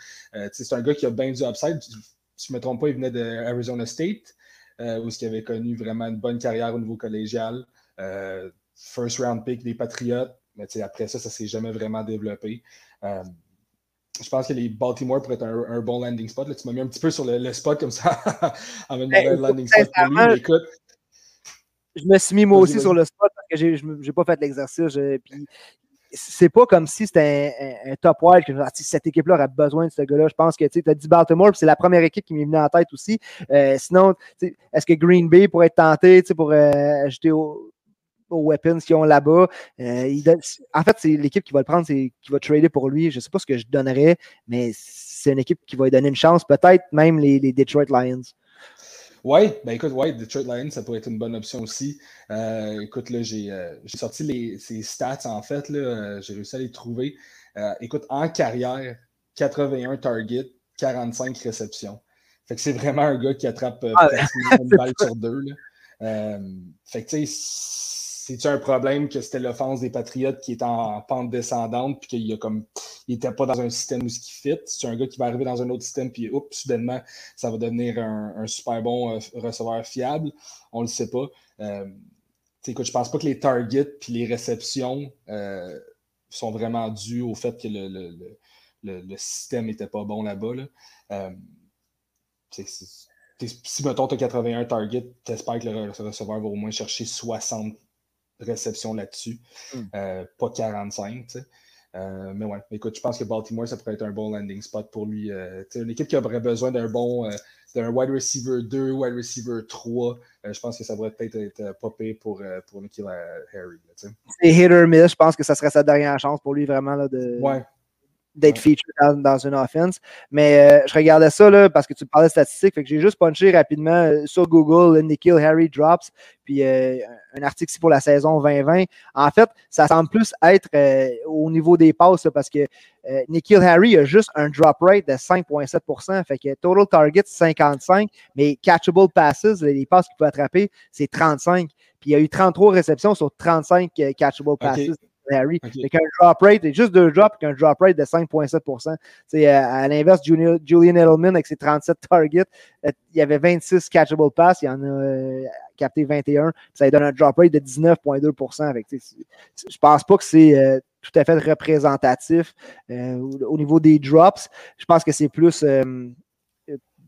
c'est un gars qui a bien du upside. Si je ne me trompe pas, il venait de Arizona State, où il avait connu vraiment une bonne carrière au niveau collégial. first round pick des Patriots. Mais après ça, ça ne s'est jamais vraiment développé. Euh, je pense que les Baltimore pourraient être un, bon landing spot. Là, tu m'as mis un petit peu sur le, spot comme ça [LAUGHS] en me demandant un landing spot pour lui. écoute, je me suis mis moi aussi sur le spot parce que j'ai, n'ai pas fait l'exercice. Puis c'est pas comme si c'était un, top wild que cette équipe-là aurait besoin de ce gars-là. Je pense que tu as dit Baltimore, c'est la première équipe qui m'est venue en tête aussi. Euh, sinon, est-ce que Green Bay pourrait être tenté pour euh, ajouter aux, weapons qu'ils ont là-bas? Euh, en fait, c'est l'équipe qui va le prendre, qui va trader pour lui. Je sais pas ce que je donnerais, mais c'est une équipe qui va lui donner une chance. Peut-être même les Detroit Lions. Oui, ben écoute, ouais, Detroit Lions, ça pourrait être une bonne option aussi. Euh, écoute, là, euh, j'ai sorti les, ces stats, en fait, là, j'ai réussi à les trouver. écoute, en carrière, 81 targets, 45 réceptions. Fait que c'est vraiment un gars qui attrape ah, [LAUGHS] une balle sur deux. Là. fait que tu sais, c'est un problème que c'était l'offense des Patriotes qui est en pente descendante puis qu'il a comme il était pas dans un système où ce qui fit? C'est un gars qui va arriver dans un autre système puis oups, soudainement, ça va devenir un, super bon euh, receveur fiable? On le sait pas. Euh, écoute, je pense pas que les targets puis les réceptions euh, sont vraiment dus au fait que le, le, système n'était pas bon là-bas. Là. si mettons tu as 81 targets, tu espères que le receveur va au moins chercher 60 réception là-dessus. Hmm. Euh, pas 45, tu sais. Euh, mais ouais, écoute, je pense que Baltimore, ça pourrait être un bon landing spot pour lui. Euh, une équipe qui aurait besoin d'un bon d'un wide receiver 2, wide receiver 3. je pense que ça pourrait peut-être être popé pour, pour Nikhil Harry. C'est hit or miss. Je pense que ça serait sa dernière chance pour lui vraiment là, de, ouais d'être featured dans, une offense. Mais euh, je regardais ça là, parce que tu parlais de statistiques, fait que j'ai juste punché rapidement euh, sur Google Nikhil Harry Drops, puis euh, un article ici pour la saison 2020. En fait, ça semble plus être au niveau des passes parce que Nikhil Harry a juste un drop rate de 5,7% fait que total target 55, mais catchable passes, les passes qu'il peut attraper, c'est 35. Puis il y a eu 33 réceptions sur 35 catchable passes. Harry. Avec un drop rate, juste deux drops, avec un drop rate de 5,7 C'est euh, À l'inverse, Julian Edelman, avec ses 37 targets, euh, il y avait 26 catchable passes, il y en a euh, capté 21. Ça lui donne un drop rate de 19,2% Je pense pas que c'est tout à fait représentatif au niveau des drops. Je pense que c'est plus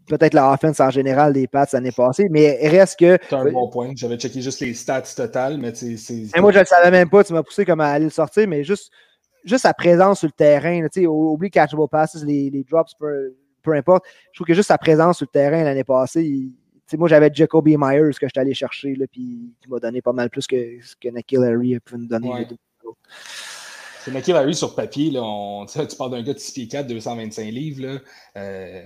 peut-être la offense en général des Pats l'année passée, mais reste que. C'est un bon point. J'avais checké juste les stats totales, mais c'est. Moi, je ne le savais même pas. Tu m'as poussé comme à aller le sortir, mais juste, juste sa présence sur le terrain. Là, oublie catchable passes, les, les drops, peu, peu, importe. Je trouve que juste sa présence sur le terrain l'année passée, moi, j'avais Jacoby Myers que j'étais allé chercher, là, puis qui m'a donné pas mal plus que ce que Nikhil Harry a pu nous donner. Ouais. C'est Nikhil Harry sur papier, là, on, [LAUGHS] tu parles d'un gars de 6 pieds 4, 225 livres. Là, euh,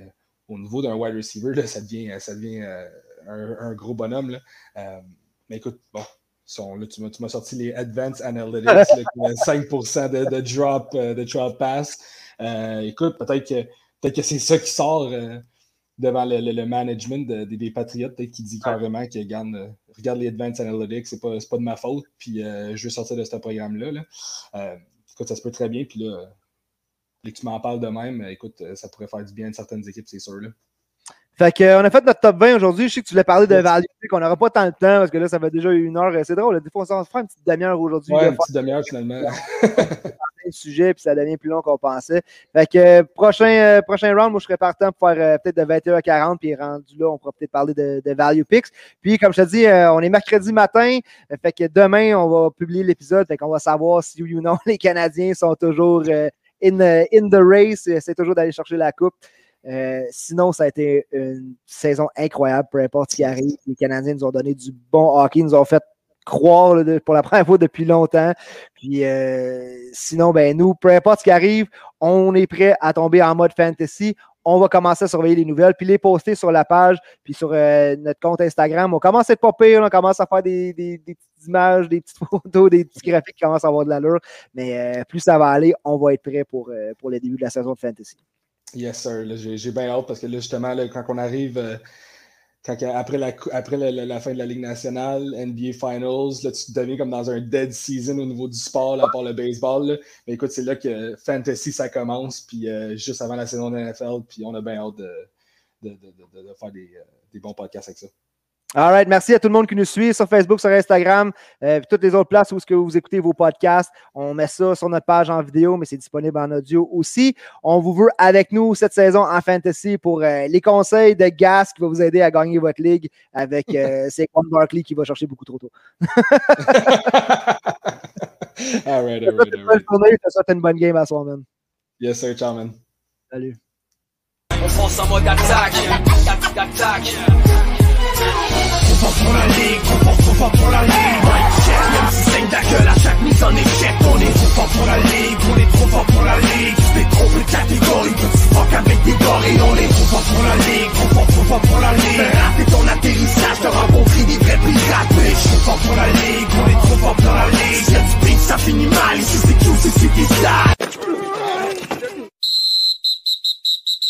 au niveau d'un wide receiver, là, ça devient, ça devient euh, un, gros bonhomme. Là. Euh, mais écoute, bon, là, tu m'as sorti les Advanced Analytics, 5% de, de, drop, euh, de drop pass. écoute, peut-être que, peut que c'est ça qui sort devant le, le, management des Patriots, peut-être qui dit carrément que regarde, regarde les Advanced Analytics, c'est pas, pas de ma faute, puis je veux sortir de ce programme-là. Là. écoute, ça se peut très bien, puis là, et que tu m'en parles de même, écoute, euh, ça pourrait faire du bien à certaines équipes, c'est sûr. Là. Fait qu'on euh, a fait notre top 20 aujourd'hui. Je sais que tu voulais parler de value, qu'on n'aura pas tant de temps parce que là, ça fait déjà une heure. C'est drôle. Des fois, on se fera une petite demi-heure aujourd'hui. Ouais, une petite demi-heure finalement. le sujet, puis ça devient plus long qu'on pensait. Fait que euh, prochain, prochain round, moi, je serais partant pour faire peut-être de 21 à 40, puis rendu là, on pourra peut-être parler de, de, value picks. Puis, comme je te dis, on est mercredi matin. Fait que demain, on va publier l'épisode. Fait qu'on va savoir si oui ou non [LAUGHS] les Canadiens sont toujours in, the race, c'est toujours d'aller chercher la coupe. Euh, sinon, ça a été une saison incroyable, peu importe ce qui arrive. Les Canadiens nous ont donné du bon hockey, nous ont fait croire pour la [LAUGHS] première fois depuis longtemps. Puis euh, sinon, ben nous, peu importe ce qui arrive, on est prêt à tomber en mode fantasy. On va commencer à surveiller les nouvelles, puis les poster sur la page, puis sur euh, notre compte Instagram. On commence à être pas pire, on commence à faire des, des, petites images, des petites [LAUGHS] photos, des petits graphiques qui commencent à avoir de l'allure. Mais plus ça va aller, on va être prêt pour, pour le début de la saison de fantasy. Yes, sir. J'ai bien hâte parce que là, justement, quand on arrive, euh, après, la, après la, fin de la Ligue nationale, NBA Finals, là, tu deviens comme dans un dead season au niveau du sport, là, par le baseball. Mais écoute, c'est là que Fantasy, ça commence, puis euh, juste avant la saison de NFL, puis on a bien hâte de, de, de, de faire des, euh, des, bons podcasts avec ça. All right. Merci à tout le monde qui nous suit sur Facebook, sur Instagram, euh, puis toutes les autres places où ce que vous écoutez vos podcasts. On met ça sur notre page en vidéo, mais c'est disponible en audio aussi. On vous veut avec nous cette saison en fantasy pour euh, les conseils de Gas qui va vous aider à gagner votre ligue avec euh, [LAUGHS] Saquon Barkley qui va chercher beaucoup trop tôt. [LAUGHS] all right, all right, right. journée, une bonne game à soi, man. Yes, sir, ciao, man. Salut. On fonce en mode attaque, attaque, attaque. Trop fort pour la ligue, trop fort, trop fort pour la ligue Mike check, même si saigne ta gueule à chaque mise en échec On est trop fort pour la ligue, on est trop fort pour la ligue Des trop plus catégories, petit fuck avec des gorilles On est trop fort pour la ligue, trop fort, trop fort pour la ligue Raté ton atterrissage, t'as rencontré des vrais pirates Bitch, trop fort pour la ligue, on est trop fort pour la ligue Si y'a du beat, ça finit mal, ici c'est tout, c'est des salles